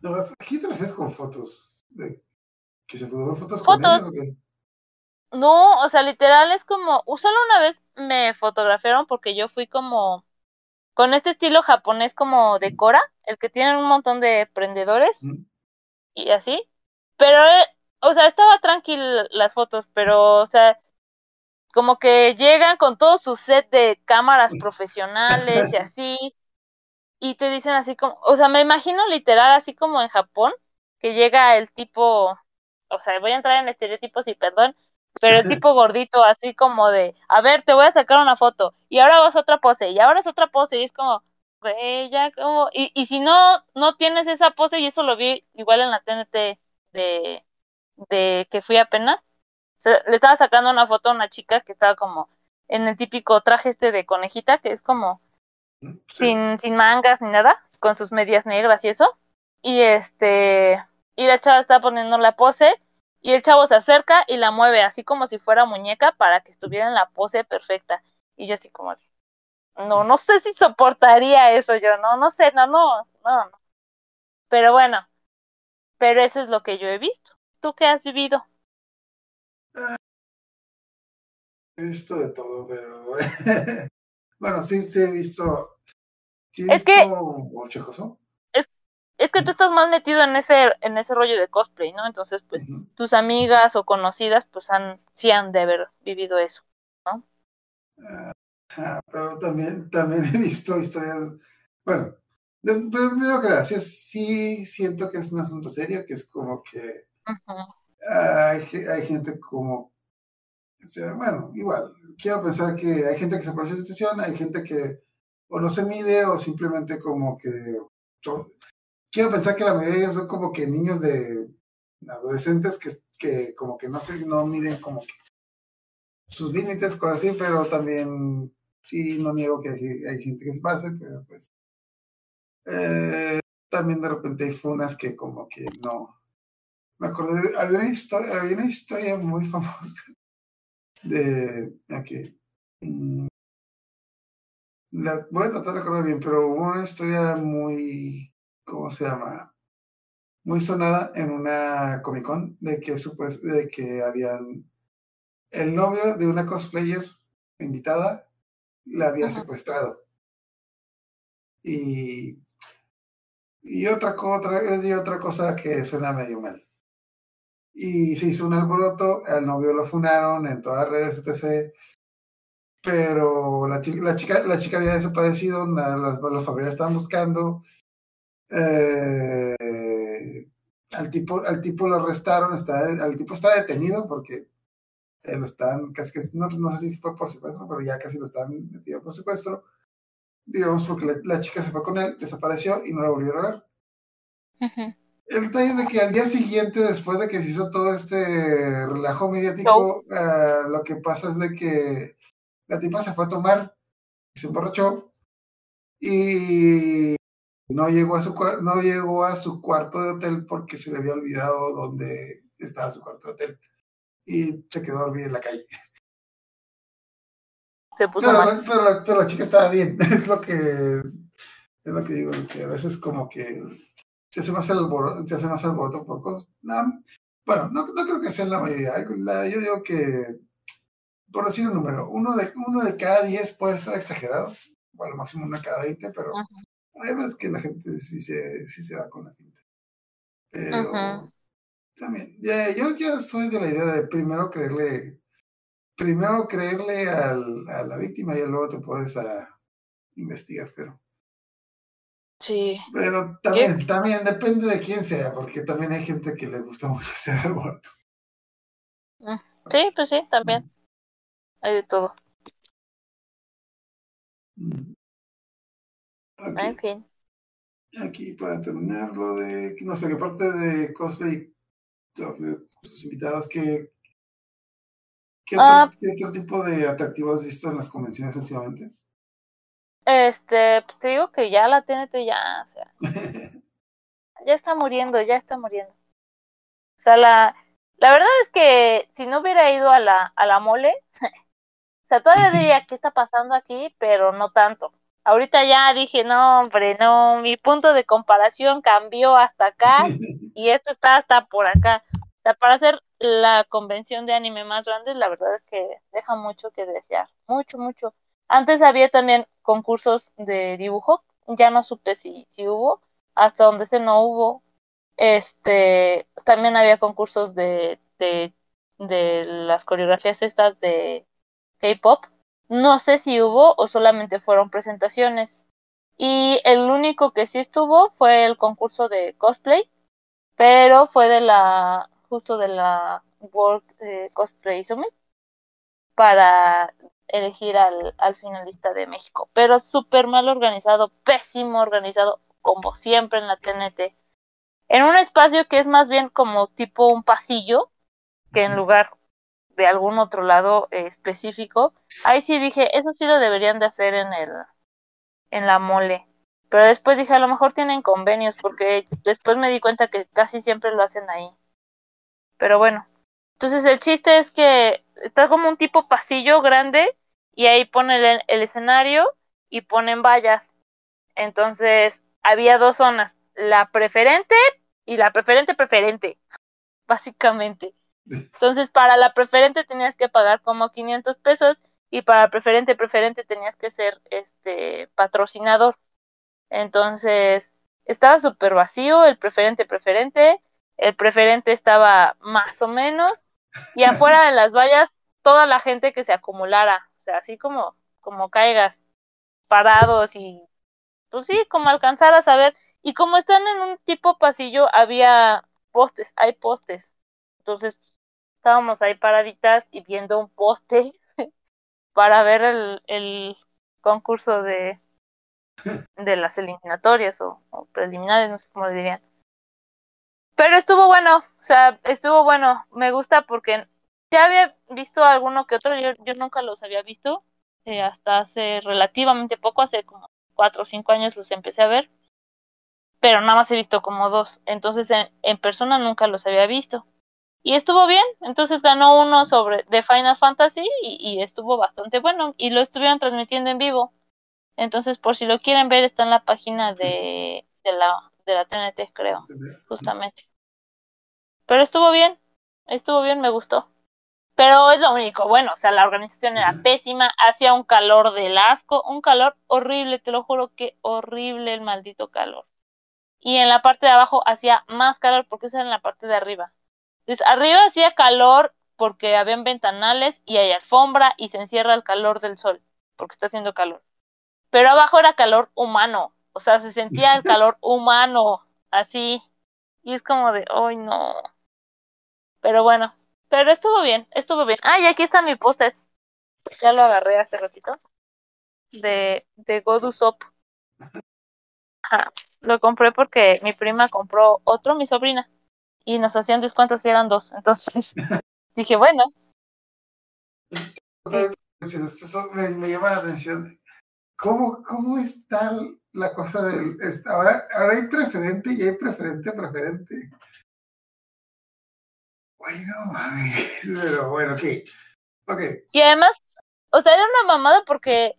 Speaker 1: No, ¿a ¿qué te refieres con fotos? ¿De ¿Que se fotos con
Speaker 7: Fotos.
Speaker 1: o qué?
Speaker 7: No, o sea, literal es como, solo una vez me fotografiaron porque yo fui como con este estilo japonés como de Cora, el que tienen un montón de prendedores y así. Pero, eh, o sea, estaba tranquila las fotos, pero, o sea, como que llegan con todo su set de cámaras profesionales y así, y te dicen así como, o sea, me imagino literal así como en Japón, que llega el tipo, o sea, voy a entrar en estereotipos y perdón, pero el *laughs* tipo gordito así como de, a ver, te voy a sacar una foto, y ahora vas a otra pose, y ahora es otra pose, y es como, güey, ya como, y, y si no, no tienes esa pose, y eso lo vi igual en la TNT de, de que fui apenas, o sea, le estaba sacando una foto a una chica que estaba como en el típico traje este de conejita, que es como.
Speaker 1: Sí.
Speaker 7: sin, sin mangas ni nada, con sus medias negras y eso. Y este, y la chava está poniendo la pose, y el chavo se acerca y la mueve así como si fuera muñeca para que estuviera en la pose perfecta. Y yo así como, no, no sé si soportaría eso yo, no, no sé, no, no, no, no. Pero bueno, pero eso es lo que yo he visto. ¿Tú qué has vivido?
Speaker 1: He visto de todo, pero. *laughs* bueno, sí, sí he visto. Sí he
Speaker 7: Es que-. Es que tú estás más metido en ese, en ese rollo de cosplay, ¿no? Entonces, pues, tus amigas o conocidas, pues, han, sí han de haber vivido eso.
Speaker 1: Ah, pero también, también *laughs* he visto historias. Bueno, primero que nada, sí, sí siento que es un asunto serio, que es como que hay, hay gente como. o sea, bueno, igual, quiero pensar que hay gente que se aprovecha de la situación, hay gente que o no se mide o simplemente como que. Quiero pensar que la mayoría de ellos son como que niños de adolescentes que, que como que no se no miden como que sus límites, cosas así, pero también sí no niego que hay, gente que se pase, pero pues eh, también de repente hay funas que como que no. Me acordé, había una historia, había una historia muy *laughs* famosa de, ok, mm, voy a tratar de recordar bien, pero hubo una historia muy, ¿cómo se llama? Muy sonada en una Comic Con de que supos, de que habían el novio de una cosplayer invitada la había
Speaker 7: Ajá.
Speaker 1: secuestrado. Y, y otra, otra, y otra cosa que suena medio mal. Y se hizo un alboroto, al novio lo funaron en todas las redes, etc. Pero la chica, la chica, la chica había desaparecido, la- las, las familias estaban buscando. Eh, al, tipo, al tipo lo arrestaron, está, al tipo está detenido porque eh, lo están, casi no, no sé si fue por secuestro, pero ya casi lo están metido por secuestro. Digamos porque la, la chica se fue con él, desapareció y no la volvieron a ver. El detalle es de que al día siguiente, después de que se hizo todo este relajo mediático, ah, lo que pasa es de que la tipa se fue a tomar, se emborrachó y no llegó a su no llegó a su cuarto de hotel porque se le había olvidado dónde estaba su cuarto de hotel y se quedó a dormir en la calle.
Speaker 7: Se puso
Speaker 1: Pero,
Speaker 7: mal.
Speaker 1: pero, la- pero la chica estaba bien, *laughs* es lo que Es lo que digo, que a veces como que se hace más alboroto, se hace más alboroto por cosas. No, bueno, no, no creo que sea la mayoría. La- yo digo que, por decir un número, uno de, uno de cada diez puede estar exagerado, o a lo máximo uno de cada veinte, pero. Hay veces que la gente sí se, sí se va con la pinta. Pero también, ya, yo ya soy de la idea de primero creerle, primero creerle al, a la víctima y luego te puedes a investigar, pero
Speaker 7: Sí.
Speaker 1: pero también, también depende de quién sea, porque también hay gente que le gusta mucho *laughs* hacer aborto.
Speaker 7: Sí, pues sí, también. Hay de todo.
Speaker 1: Mm. Ok,
Speaker 7: En fin.
Speaker 1: Aquí para terminar lo de, no sé, qué parte de cosplay, sus invitados, ¿qué, qué, otro,
Speaker 7: Ah.
Speaker 1: qué otro tipo de atractivo has visto en las convenciones últimamente?
Speaker 7: Este, pues te digo que ya la TNT ya, o sea, *laughs* ya está muriendo, ya está muriendo. O sea, la, la verdad es que si no hubiera ido a la, a la mole, *laughs* o sea, todavía diría qué está pasando aquí, pero no tanto. Ahorita ya dije, no, hombre, no, mi punto de comparación cambió hasta acá *laughs* y esto está hasta por acá. O sea, para hacer la convención de anime más grande, la verdad es que deja mucho que desear, mucho, mucho. Antes había también concursos de dibujo, ya no supe si, si hubo, hasta donde se no hubo. Este, también había concursos de, de, de las coreografías estas de K-pop. No sé si hubo o solamente fueron presentaciones. Y el único que sí estuvo fue el concurso de cosplay, pero fue de la, justo de la World eh, Cosplay Summit para elegir al, al finalista de México. Pero súper mal organizado, pésimo organizado, como siempre en la TNT. En un espacio que es más bien como tipo un pasillo, que en lugar de algún otro lado eh, específico. Ahí sí dije, eso sí lo deberían de hacer en el, en la mole. Pero después dije, a lo mejor tienen convenios, porque después me di cuenta que casi siempre lo hacen ahí. Pero bueno. Entonces el chiste es que está como un tipo pasillo grande y ahí ponen el, el escenario y ponen vallas. Entonces había dos zonas, la preferente y la preferente preferente, *laughs* básicamente. Entonces para la preferente tenías que pagar como 500 pesos y para preferente preferente tenías que ser este patrocinador. Entonces estaba súper vacío el preferente preferente, el preferente estaba más o menos y afuera de las vallas toda la gente que se acumulara, o sea, así como como caigas parados y pues sí, como alcanzar a saber y como están en un tipo pasillo había postes, hay postes. Entonces estábamos ahí paraditas y viendo un poste *laughs* para ver el, el concurso de de las eliminatorias o, preliminares, no sé cómo le dirían. Pero estuvo bueno, o sea, estuvo bueno. Me gusta porque ya había visto alguno que otro, yo, yo nunca los había visto, eh, hasta hace relativamente poco, hace como cuatro o cinco años los empecé a ver, pero nada más he visto como dos, entonces en, en persona nunca los había visto. Y estuvo bien, entonces ganó uno sobre de Final Fantasy y, y estuvo bastante bueno y lo estuvieron transmitiendo en vivo. Entonces, por si lo quieren ver, está en la página de, de la de la TNT, creo, justamente. Pero estuvo bien, estuvo bien, me gustó. Pero es lo único, bueno, o sea, la organización era pésima, hacía un calor del asco, un calor horrible, te lo juro que horrible el maldito calor. Y en la parte de abajo hacía más calor porque eso era en la parte de arriba. Entonces, arriba hacía calor porque habían ventanales y hay alfombra y se encierra el calor del sol, porque está haciendo calor. Pero abajo era calor humano, o sea, se sentía el *laughs* calor humano, así. Y es como de, ¡ay no! Pero bueno, pero estuvo bien, estuvo bien. Ah, y aquí está mi póster. Ya lo agarré hace ratito. De, de Godusop. *laughs* Ajá. Lo compré porque mi prima compró otro, mi sobrina. Y nos hacían descuentos si eran dos. Entonces *laughs* dije, bueno.
Speaker 1: Eso me, me llama la atención. ¿Cómo, cómo está la cosa del... esta- Ahora, ahora hay preferente y hay preferente preferente. Bueno, *laughs* mames, pero bueno, ok. Ok,
Speaker 7: Y además, o sea, era una mamada porque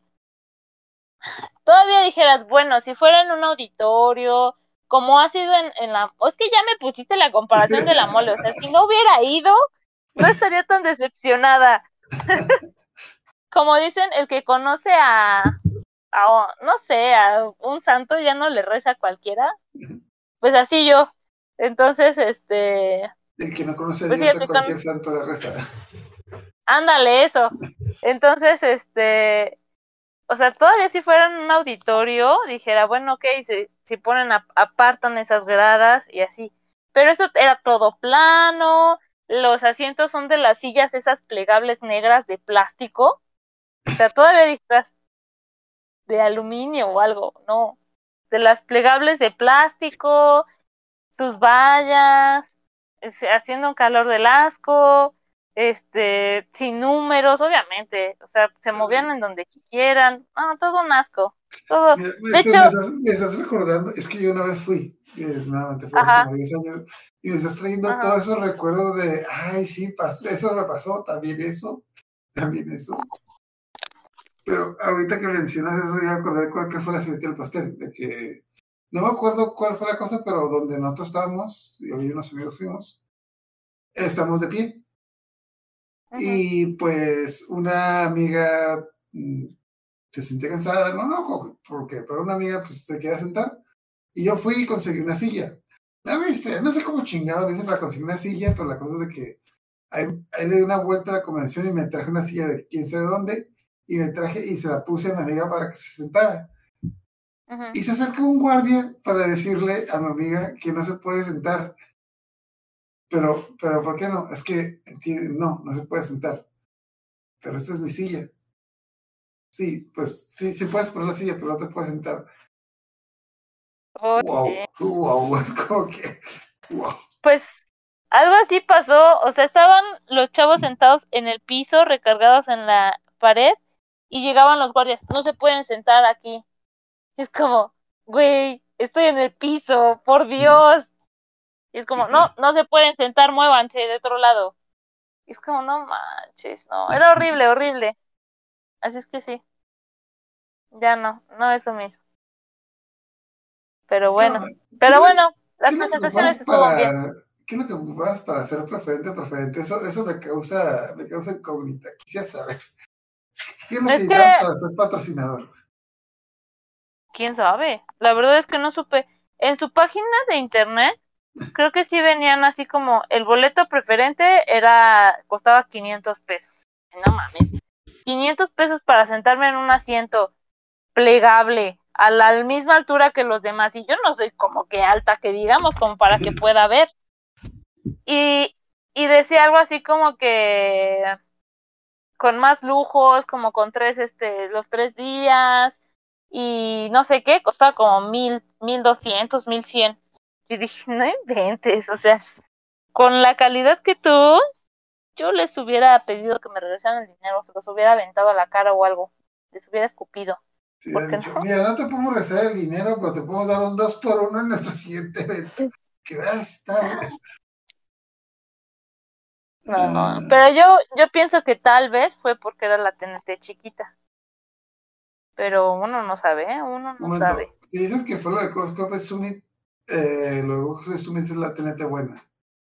Speaker 7: todavía dijeras, bueno, si fuera en un auditorio, como ha sido en, en la... o es que ya me pusiste la comparación de la mole, o sea, si no hubiera ido, no estaría tan decepcionada. *laughs* como dicen, el que conoce a, a, no sé, a un santo ya no le reza a cualquiera. Pues así yo. Entonces, este,
Speaker 1: El que no conoce a
Speaker 7: Pues
Speaker 1: Dios a cualquier santo le reza.
Speaker 7: Ándale, eso. Entonces, este, o sea, todavía si fuera en un auditorio, dijera, bueno, ok, si, si ponen, a- apartan esas gradas y así. Pero eso era todo plano, los asientos son de las sillas esas plegables negras de plástico. O sea, todavía dijeras de aluminio o algo, no. De las plegables de plástico, sus vallas, este, haciendo un calor del asco, este, sin números, obviamente, o sea, se movían en donde quisieran, no, todo un asco, todo,
Speaker 1: Mira, me,
Speaker 7: de hecho-
Speaker 1: me estás- me estás recordando, es que yo una vez fui, eh, nuevamente fue hace como 10 años, y me estás trayendo
Speaker 7: Ajá.
Speaker 1: todos esos recuerdos de, ay, sí, pasó, eso me pasó, también eso, también eso. Pero ahorita que mencionas eso, voy a acordar cuál que fue la siguiente del pastel, de que, no me acuerdo cuál fue la cosa, pero donde nosotros estábamos, y hoy unos amigos fuimos, estamos de pie, y pues una amiga mm, se sentía cansada, no, no, porque, pero una amiga pues se quería sentar y yo fui y conseguí una silla. Dice, no sé cómo chingado dicen para conseguir una silla, pero la cosa es de que ahí, ahí le di una vuelta a la convención y me traje una silla de quién sabe dónde y me traje y se la puse a mi amiga para que se sentara. Y se acerca un guardia para decirle a mi amiga que no se puede sentar. Pero, pero, ¿por qué no? Es que, no, no se puede sentar. Pero esta es mi silla. Sí, pues sí, sí puedes poner la silla, pero no te puedes sentar. Wow, wow, *laughs* es como que, wow.
Speaker 7: Pues algo así pasó, o sea, estaban los chavos sentados en el piso, recargados en la pared, y llegaban los guardias, no se pueden sentar aquí. Es como, güey, estoy en el piso, por Dios. Y es como, no, *laughs* no se pueden sentar, muévanse de otro lado. Y es como, no manches, no, era horrible, horrible. Así es que sí. Ya no, no es lo mismo. Pero bueno,
Speaker 1: No,
Speaker 7: pero
Speaker 1: ¿qué-
Speaker 7: bueno, las
Speaker 1: ¿qué es lo que
Speaker 7: presentaciones estuvo bien.
Speaker 1: ¿Qué es lo que ocupas para ser preferente preferente? Eso, eso me causa, me causa incógnita. Quisiera saber. ¿Qué es lo
Speaker 7: Es
Speaker 1: que
Speaker 7: que-
Speaker 1: para ser patrocinador?
Speaker 7: quién sabe. La verdad es que no supe. En su página de internet, creo que sí venían así como el boleto preferente era costaba 500 pesos. No mames. 500 pesos para sentarme en un asiento plegable a la misma altura que los demás y yo no soy como que alta que digamos como para que *laughs* pueda ver. Y y decía algo así como que con más lujos, como con tres este los tres días y no sé qué, costaba como mil, mil doscientos, mil cien. Y dije, no inventes, o sea, con la calidad que tú, yo les hubiera pedido que me regresaran el dinero, se los hubiera aventado a la cara o algo, les hubiera escupido.
Speaker 1: Sí,
Speaker 7: ¿Por
Speaker 1: han
Speaker 7: qué
Speaker 1: dicho,
Speaker 7: no?
Speaker 1: Mira, no te podemos regresar el dinero, pero te podemos dar un 2 por 1 en nuestro siguiente evento. Que va a estar. *laughs*
Speaker 7: No,
Speaker 1: Ah,
Speaker 7: pero yo, yo pienso que tal vez fue porque era la TNT chiquita. Pero uno no sabe, ¿eh? Uno
Speaker 1: un
Speaker 7: no
Speaker 1: momento.
Speaker 7: sabe.
Speaker 1: Si dices que fue lo de Cosplay Summit, eh, lo de Summit es la TNT buena.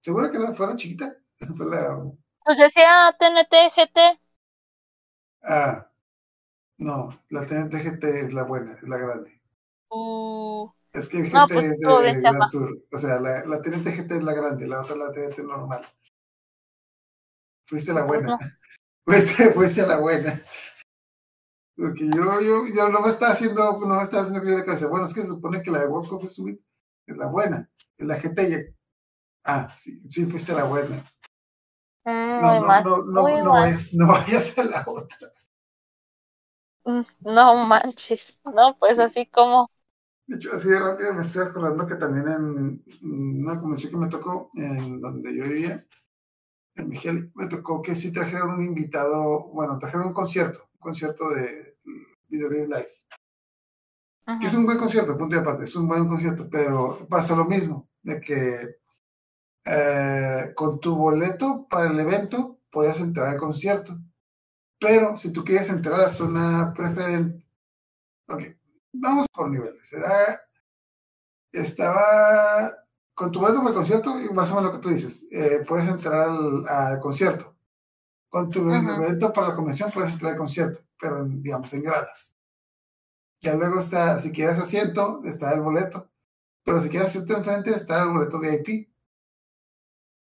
Speaker 1: ¿Seguro que no fuera chiquita? *laughs* Fue la.
Speaker 7: Pues decía TNT GT.
Speaker 1: Ah, no, la TNT GT es la buena, es la grande.
Speaker 7: Uh,
Speaker 1: Es que el GT
Speaker 7: No, pues,
Speaker 1: es de
Speaker 7: chafa.
Speaker 1: Grand Tour. O sea, la, la TNT GT es la grande, la otra es la TNT normal. Fuiste la buena. *laughs* Fuiste, fuiste la buena. Porque yo, yo, yo no me estaba haciendo, no me estaba haciendo la cabeza. Bueno, es que se supone que la de World Cup es la buena. Es la GT. Ah, sí, sí, fuiste la buena.
Speaker 7: Mm,
Speaker 1: No, no, no, no, no es, no *laughs* vayas a la otra.
Speaker 7: Mm, No manches. No, pues así como.
Speaker 1: De hecho, así de rápido me estoy acordando que también en una convención que me tocó, en donde yo vivía, en Miguel, me tocó que sí trajeron un invitado, bueno, trajeron un concierto, un concierto de Video Game Live, que es un buen concierto, punto y aparte, es un buen concierto, pero pasó lo mismo, de que eh, con tu boleto para el evento podías entrar al concierto, pero si tú quieres entrar a la zona preferente, ok, vamos por niveles. Era, estaba con tu boleto para el concierto y más o menos lo que tú dices, eh, puedes entrar al, al concierto. Con tu
Speaker 7: Ajá.
Speaker 1: boleto para la convención puedes entrar al concierto, pero digamos en gradas. Ya luego está, si quieres asiento, está el boleto. Pero si quieres asiento enfrente, está el boleto VIP.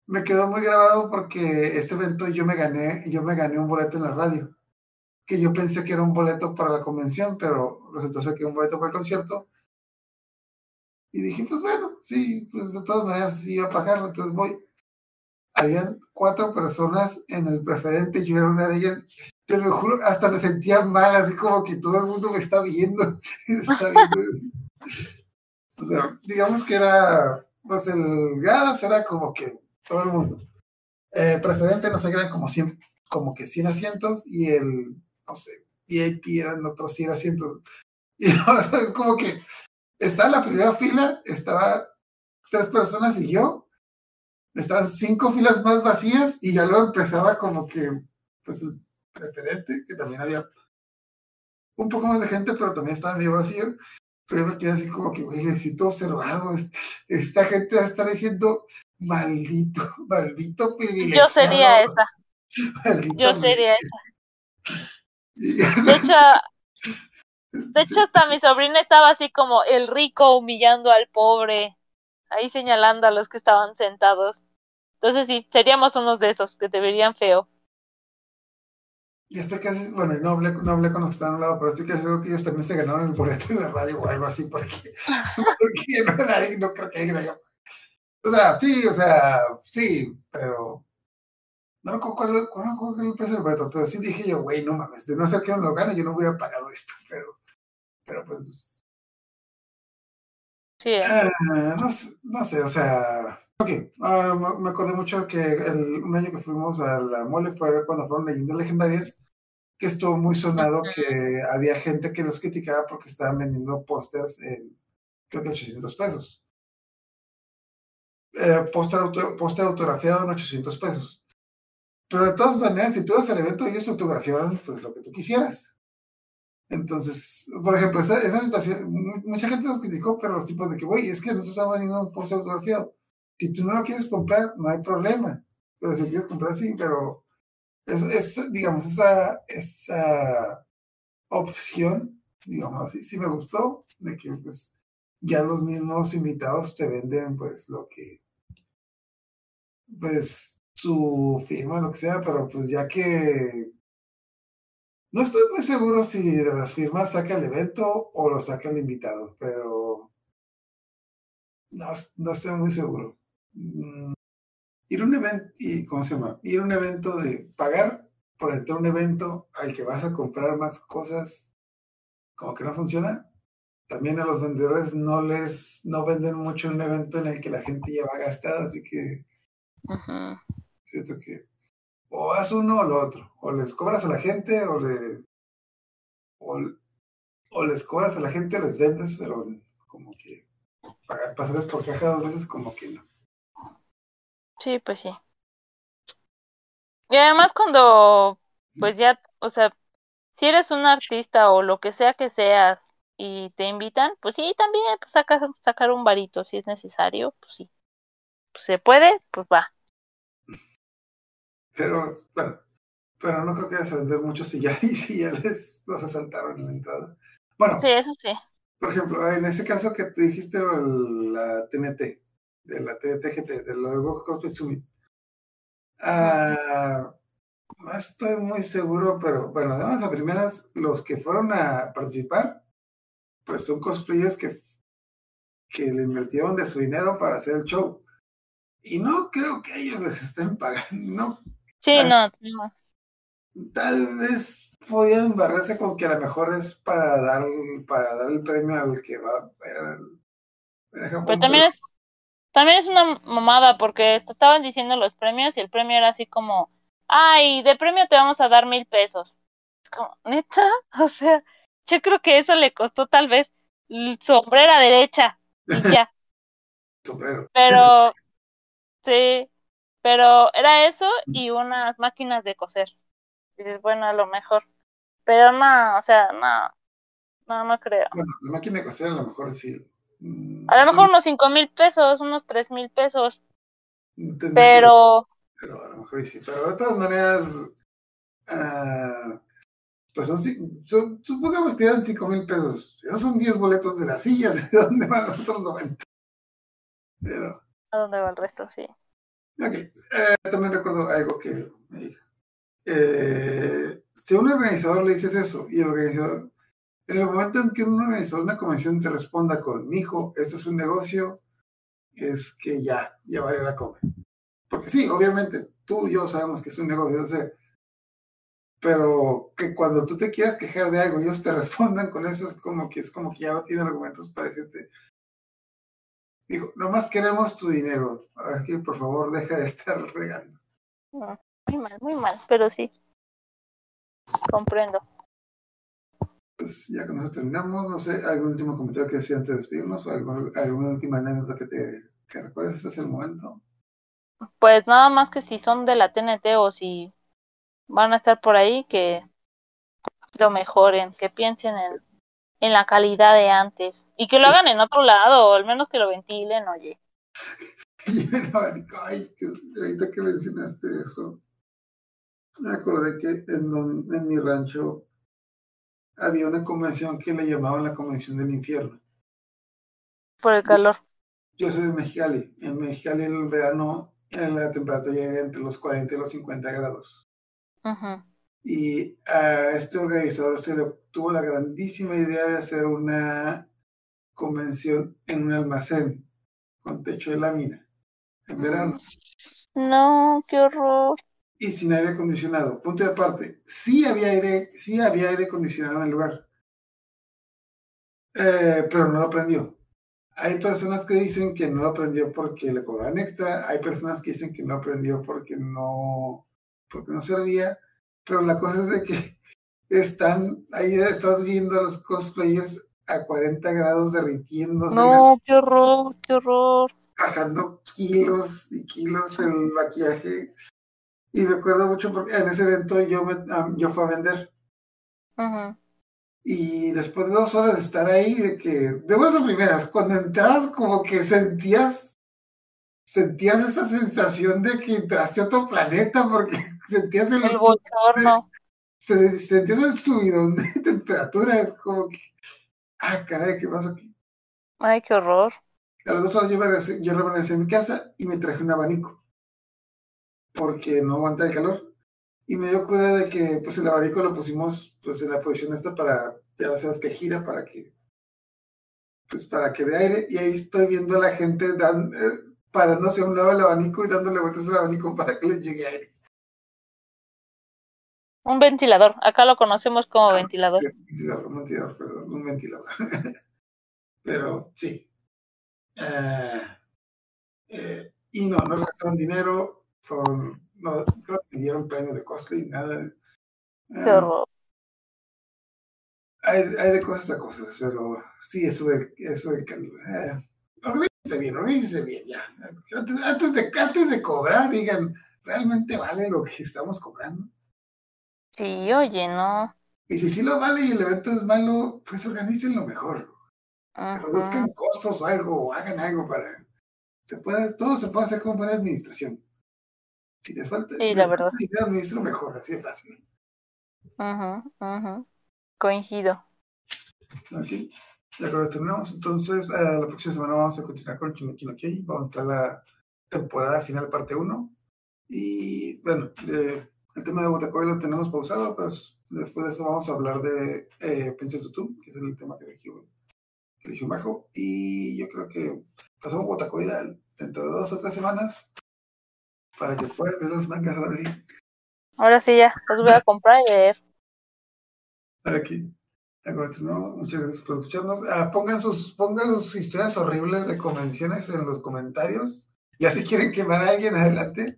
Speaker 1: Me quedó muy grabado porque este evento yo me gané, yo me gané un boleto en la radio. Que yo pensé que era un boleto para la convención, pero resultó ser que un boleto para el concierto. Y dije, pues bueno, sí, pues de todas maneras sí iba a pagarlo, entonces voy. Habían cuatro personas en el preferente, yo era una de ellas. Te lo juro, hasta me sentía mal, así como que todo el mundo me está viendo. *laughs* está viendo. o sea, digamos que era, pues el Gadas era como que todo el mundo. Eh, preferente, no sé, eran como 100, como que 100 asientos y el, no sé, VIP eran otros 100 asientos. *laughs* Y o sea, es como que estaba en la primera fila, estaba tres personas y yo, estaban cinco filas más vacías y ya luego empezaba como que, pues el preferente, que también había un poco más de gente, pero también estaba medio vacío. Pero yo me quedé así como que, güey, necesito observado. es- esta gente estar diciendo, maldito, *laughs* maldito privilegiado.
Speaker 7: Yo sería esa.
Speaker 1: maldito
Speaker 7: Yo sería
Speaker 1: privilegiado".
Speaker 7: De hecho, de hecho hasta mi sobrina estaba así como el rico humillando al pobre, ahí señalando a los que estaban sentados. Entonces sí, seríamos unos de esos que te verían feo.
Speaker 1: Y estoy casi, bueno, no hablé, no hablé con los que están a un lado, pero estoy casi seguro que ellos también se ganaron el boleto la radio o algo así, porque, *laughs* porque no, no creo que haya. O sea, sí, o sea, sí, pero. No recuerdo cuál, es el precio del boleto, pero sí dije yo, güey, no mames, de no ser que no lo gane, yo no hubiera pagado esto, *laughs* pero. Pero pues.
Speaker 7: Sí.
Speaker 1: Ah, no, sé- no sé, o sea. Ok, ah, me- acordé mucho que el- un año que fuimos a la mole fue cuando fueron leyendas legendarias, que estuvo muy sonado que había gente que los criticaba porque estaban vendiendo pósters en, creo que 800 pesos. Eh, póster, auto- autografiado en 800 pesos. Pero de todas maneras, si tú vas al evento, ellos autografiaban pues lo que tú quisieras. Entonces, por ejemplo, esa, esa situación, mu- mucha gente los criticó, pero los tipos de que, güey, es que nosotros estamos vendiendo un póster autografiado. Si tú no lo quieres comprar, no hay problema. Pero si lo quieres comprar, sí, pero es, es, digamos, esa, esa opción, digamos así, sí me gustó, de que pues ya los mismos invitados te venden pues lo que, pues su firma, lo que sea, pero pues ya que no estoy muy seguro si de las firmas saca el evento o lo saca el invitado, pero no, no estoy muy seguro. Mm, ir a un evento, y ¿cómo se llama? Ir a un evento de pagar por entrar a un evento al que vas a comprar más cosas, como que no funciona. También a los vendedores no les, no venden mucho un evento en el que la gente ya va gastada, así que Siento que o haz uno o lo otro, o les cobras a la gente o le o, o les cobras a la gente o les vendes, pero como que pagar, pasarles por caja dos veces como que no.
Speaker 7: Sí, pues sí. Y además cuando, pues ya, o sea, si eres un artista o lo que sea que seas y te invitan, pues sí, también, pues sacar, sacar un varito si es necesario, pues sí. Pues se puede, pues va.
Speaker 1: Pero bueno, pero no creo que vender mucho si ya, *laughs* y si ya les los asaltaron en la entrada. Bueno,
Speaker 7: Sí, eso sí.
Speaker 1: por ejemplo, en ese caso que tú dijiste el- la TNT, de la TTGT, del logo Cosplay Summit. Ah, no estoy muy seguro, pero bueno, además a primeras, los que fueron a participar, pues son cosplayers que, que le invirtieron de su dinero para hacer el show. Y no creo que ellos les estén pagando, no
Speaker 7: Sí,
Speaker 1: Ah,
Speaker 7: no, no.
Speaker 1: tal vez podían barrerse con que a lo mejor es para dar para dar el premio al que va era era Japón,
Speaker 7: Pero también es, también es una mamada porque estaban diciendo los premios y el premio era así como, ay, de premio te vamos a dar mil pesos. Es como, neta, *laughs* o sea, yo creo que eso le costó tal vez sombrera derecha y ya. *laughs*
Speaker 1: sombrero.
Speaker 7: Pero, *laughs* sí, pero era eso y unas máquinas de coser. Dices, bueno, a lo mejor. Pero no, o sea, no. No, no creo.
Speaker 1: Bueno, la máquina de coser a lo mejor sí. Mm,
Speaker 7: A lo
Speaker 1: sí,
Speaker 7: mejor unos cinco mil pesos, unos tres mil pesos,
Speaker 1: tendría que-
Speaker 7: pero
Speaker 1: pero a lo mejor sí. Pero de todas maneras, ah, pues son, son- supongamos que dan 5 mil pesos. Esos son 10 boletos de las sillas. *laughs* ¿De dónde van los otros 90? Pero,
Speaker 7: ¿a dónde va el resto? Sí.
Speaker 1: Ok. Eh, también recuerdo algo que me dijo. Eh, si a un organizador le dices eso y el organizador, en el momento en que un organizador de una convención te responda con, mijo, esto es un negocio, es que ya, ya vale la come. Porque sí, obviamente, tú y yo sabemos que es un negocio, sé, pero que cuando tú te quieras quejar de algo ellos te *laughs* respondan con eso, es como que es como que ya no tienen argumentos para decirte, dijo, nomás queremos tu dinero, aquí por favor deja de estar *laughs* regando.
Speaker 7: Mm, Muy mal, muy mal, pero sí. Comprendo.
Speaker 1: Pues ya con eso terminamos, no sé, algún último comentario que decir antes de despedirnos o algún- alguna última anécdota que te que recuerdes, este es el momento.
Speaker 7: Pues nada más que si son de la TNT o si van a estar por ahí, que lo mejoren, que piensen en, en la calidad de antes y que lo hagan en otro lado, o al menos que lo ventilen, oye. *laughs*
Speaker 1: Ay, Dios, ahorita que mencionaste eso, me acordé que en, don- en mi rancho había una convención que le llamaban la Convención del Infierno.
Speaker 7: Por el calor.
Speaker 1: Yo soy de Mexicali. En Mexicali en el verano en la temperatura llega entre los 40 y los 50 grados.
Speaker 7: Ujú.
Speaker 1: Y a este organizador se le tuvo la grandísima idea de hacer una convención en un almacén con techo de lámina en verano
Speaker 7: No, qué horror.
Speaker 1: y sin aire acondicionado. Punto de aparte. Sí había aire, sí había aire acondicionado en el lugar. Eh, pero no lo prendió. Hay personas que dicen que no lo prendió porque le cobraban extra. Hay personas que dicen que no prendió porque no, porque no servía. Pero la cosa es de que están, ahí estás viendo a los cosplayers a 40 grados derritiéndose,
Speaker 7: No, qué horror, qué horror.
Speaker 1: bajando kilos y kilos el maquillaje. Y me acuerdo mucho porque en ese evento yo, me, am- yo fui a vender.
Speaker 7: Ujú.
Speaker 1: Y después de dos horas de estar ahí, de que, de buenas a primeras, cuando entrabas como que sentías, sentías esa sensación de que entraste a otro planeta porque sentías el,
Speaker 7: El bochorno.
Speaker 1: se- sentías el subidón de *laughs* temperatura, es como que, ah, caray, ¿qué pasó aquí?
Speaker 7: Ay, qué horror.
Speaker 1: A las dos horas yo, regresé, yo regresé a mi casa y me traje un abanico porque no aguanta el calor. Y me dio cura de que pues el abanico lo pusimos pues en la posición esta para, ya sabes que gira para que pues para que dé aire y ahí estoy viendo a la gente dan, eh, parándose a un lado del abanico y dándole vueltas al abanico para que les llegue aire.
Speaker 7: Un ventilador. Acá lo conocemos como ventilador.
Speaker 1: Sí, un ventilador, un ventilador, perdón, un ventilador. *laughs* Pero sí. Eh, eh, y no, no gastaron dinero, fueron- no, creo que dieron premios de cosplay, nada.
Speaker 7: Qué horror.
Speaker 1: hay, hay de cosas a cosas, pero sí, eso de, eso de calor. Eh, organícense bien, organícense bien, ya. Antes, antes, de, antes de cobrar, digan, ¿realmente vale lo que estamos cobrando?
Speaker 7: Sí, oye, no.
Speaker 1: Y si sí lo vale y el evento es malo, pues organícenlo mejor. Pero busquen costos o algo, o hagan algo para. Se puede, todo se puede hacer con buena administración. Si les falta,
Speaker 7: Sí,
Speaker 1: si
Speaker 7: la
Speaker 1: les falta
Speaker 7: verdad.
Speaker 1: dinero, administro mejor, así de fácil.
Speaker 7: Ujú, ujú. Coincido.
Speaker 1: Ok, ya creo que terminamos. Entonces, eh, la próxima semana vamos a continuar con Shingeki no. Vamos a entrar a la temporada final, parte 1. Y bueno, de- el tema de Botacoy lo tenemos pausado, pues después de eso vamos a hablar de eh, Princess Tutum, que es el tema que eligió, que eligió Majo. Y yo creo que pasamos Botacoy dentro de dos o tres semanas para que puedas ver los mangas ahora sí.
Speaker 7: Ahora sí ya, los voy a comprar y leer.
Speaker 1: Para aquí. Terminó, Muchas gracias por escucharnos. Ah, pongan, sus, pongan sus historias horribles de convenciones en los comentarios. Y así quieren quemar a alguien adelante.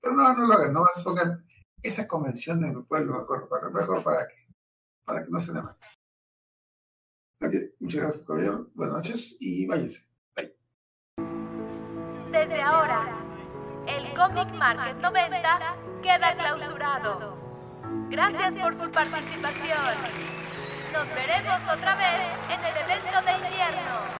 Speaker 1: Pero no, no lo hagan, no más pongan esa convención de mi pueblo mejor para, que, para que no se mal. Ok, muchas gracias, caballero. Buenas noches y váyanse.
Speaker 2: Desde ahora, el Comic Market 90 queda clausurado. Gracias por su participación.
Speaker 7: Nos veremos otra vez en el evento de invierno.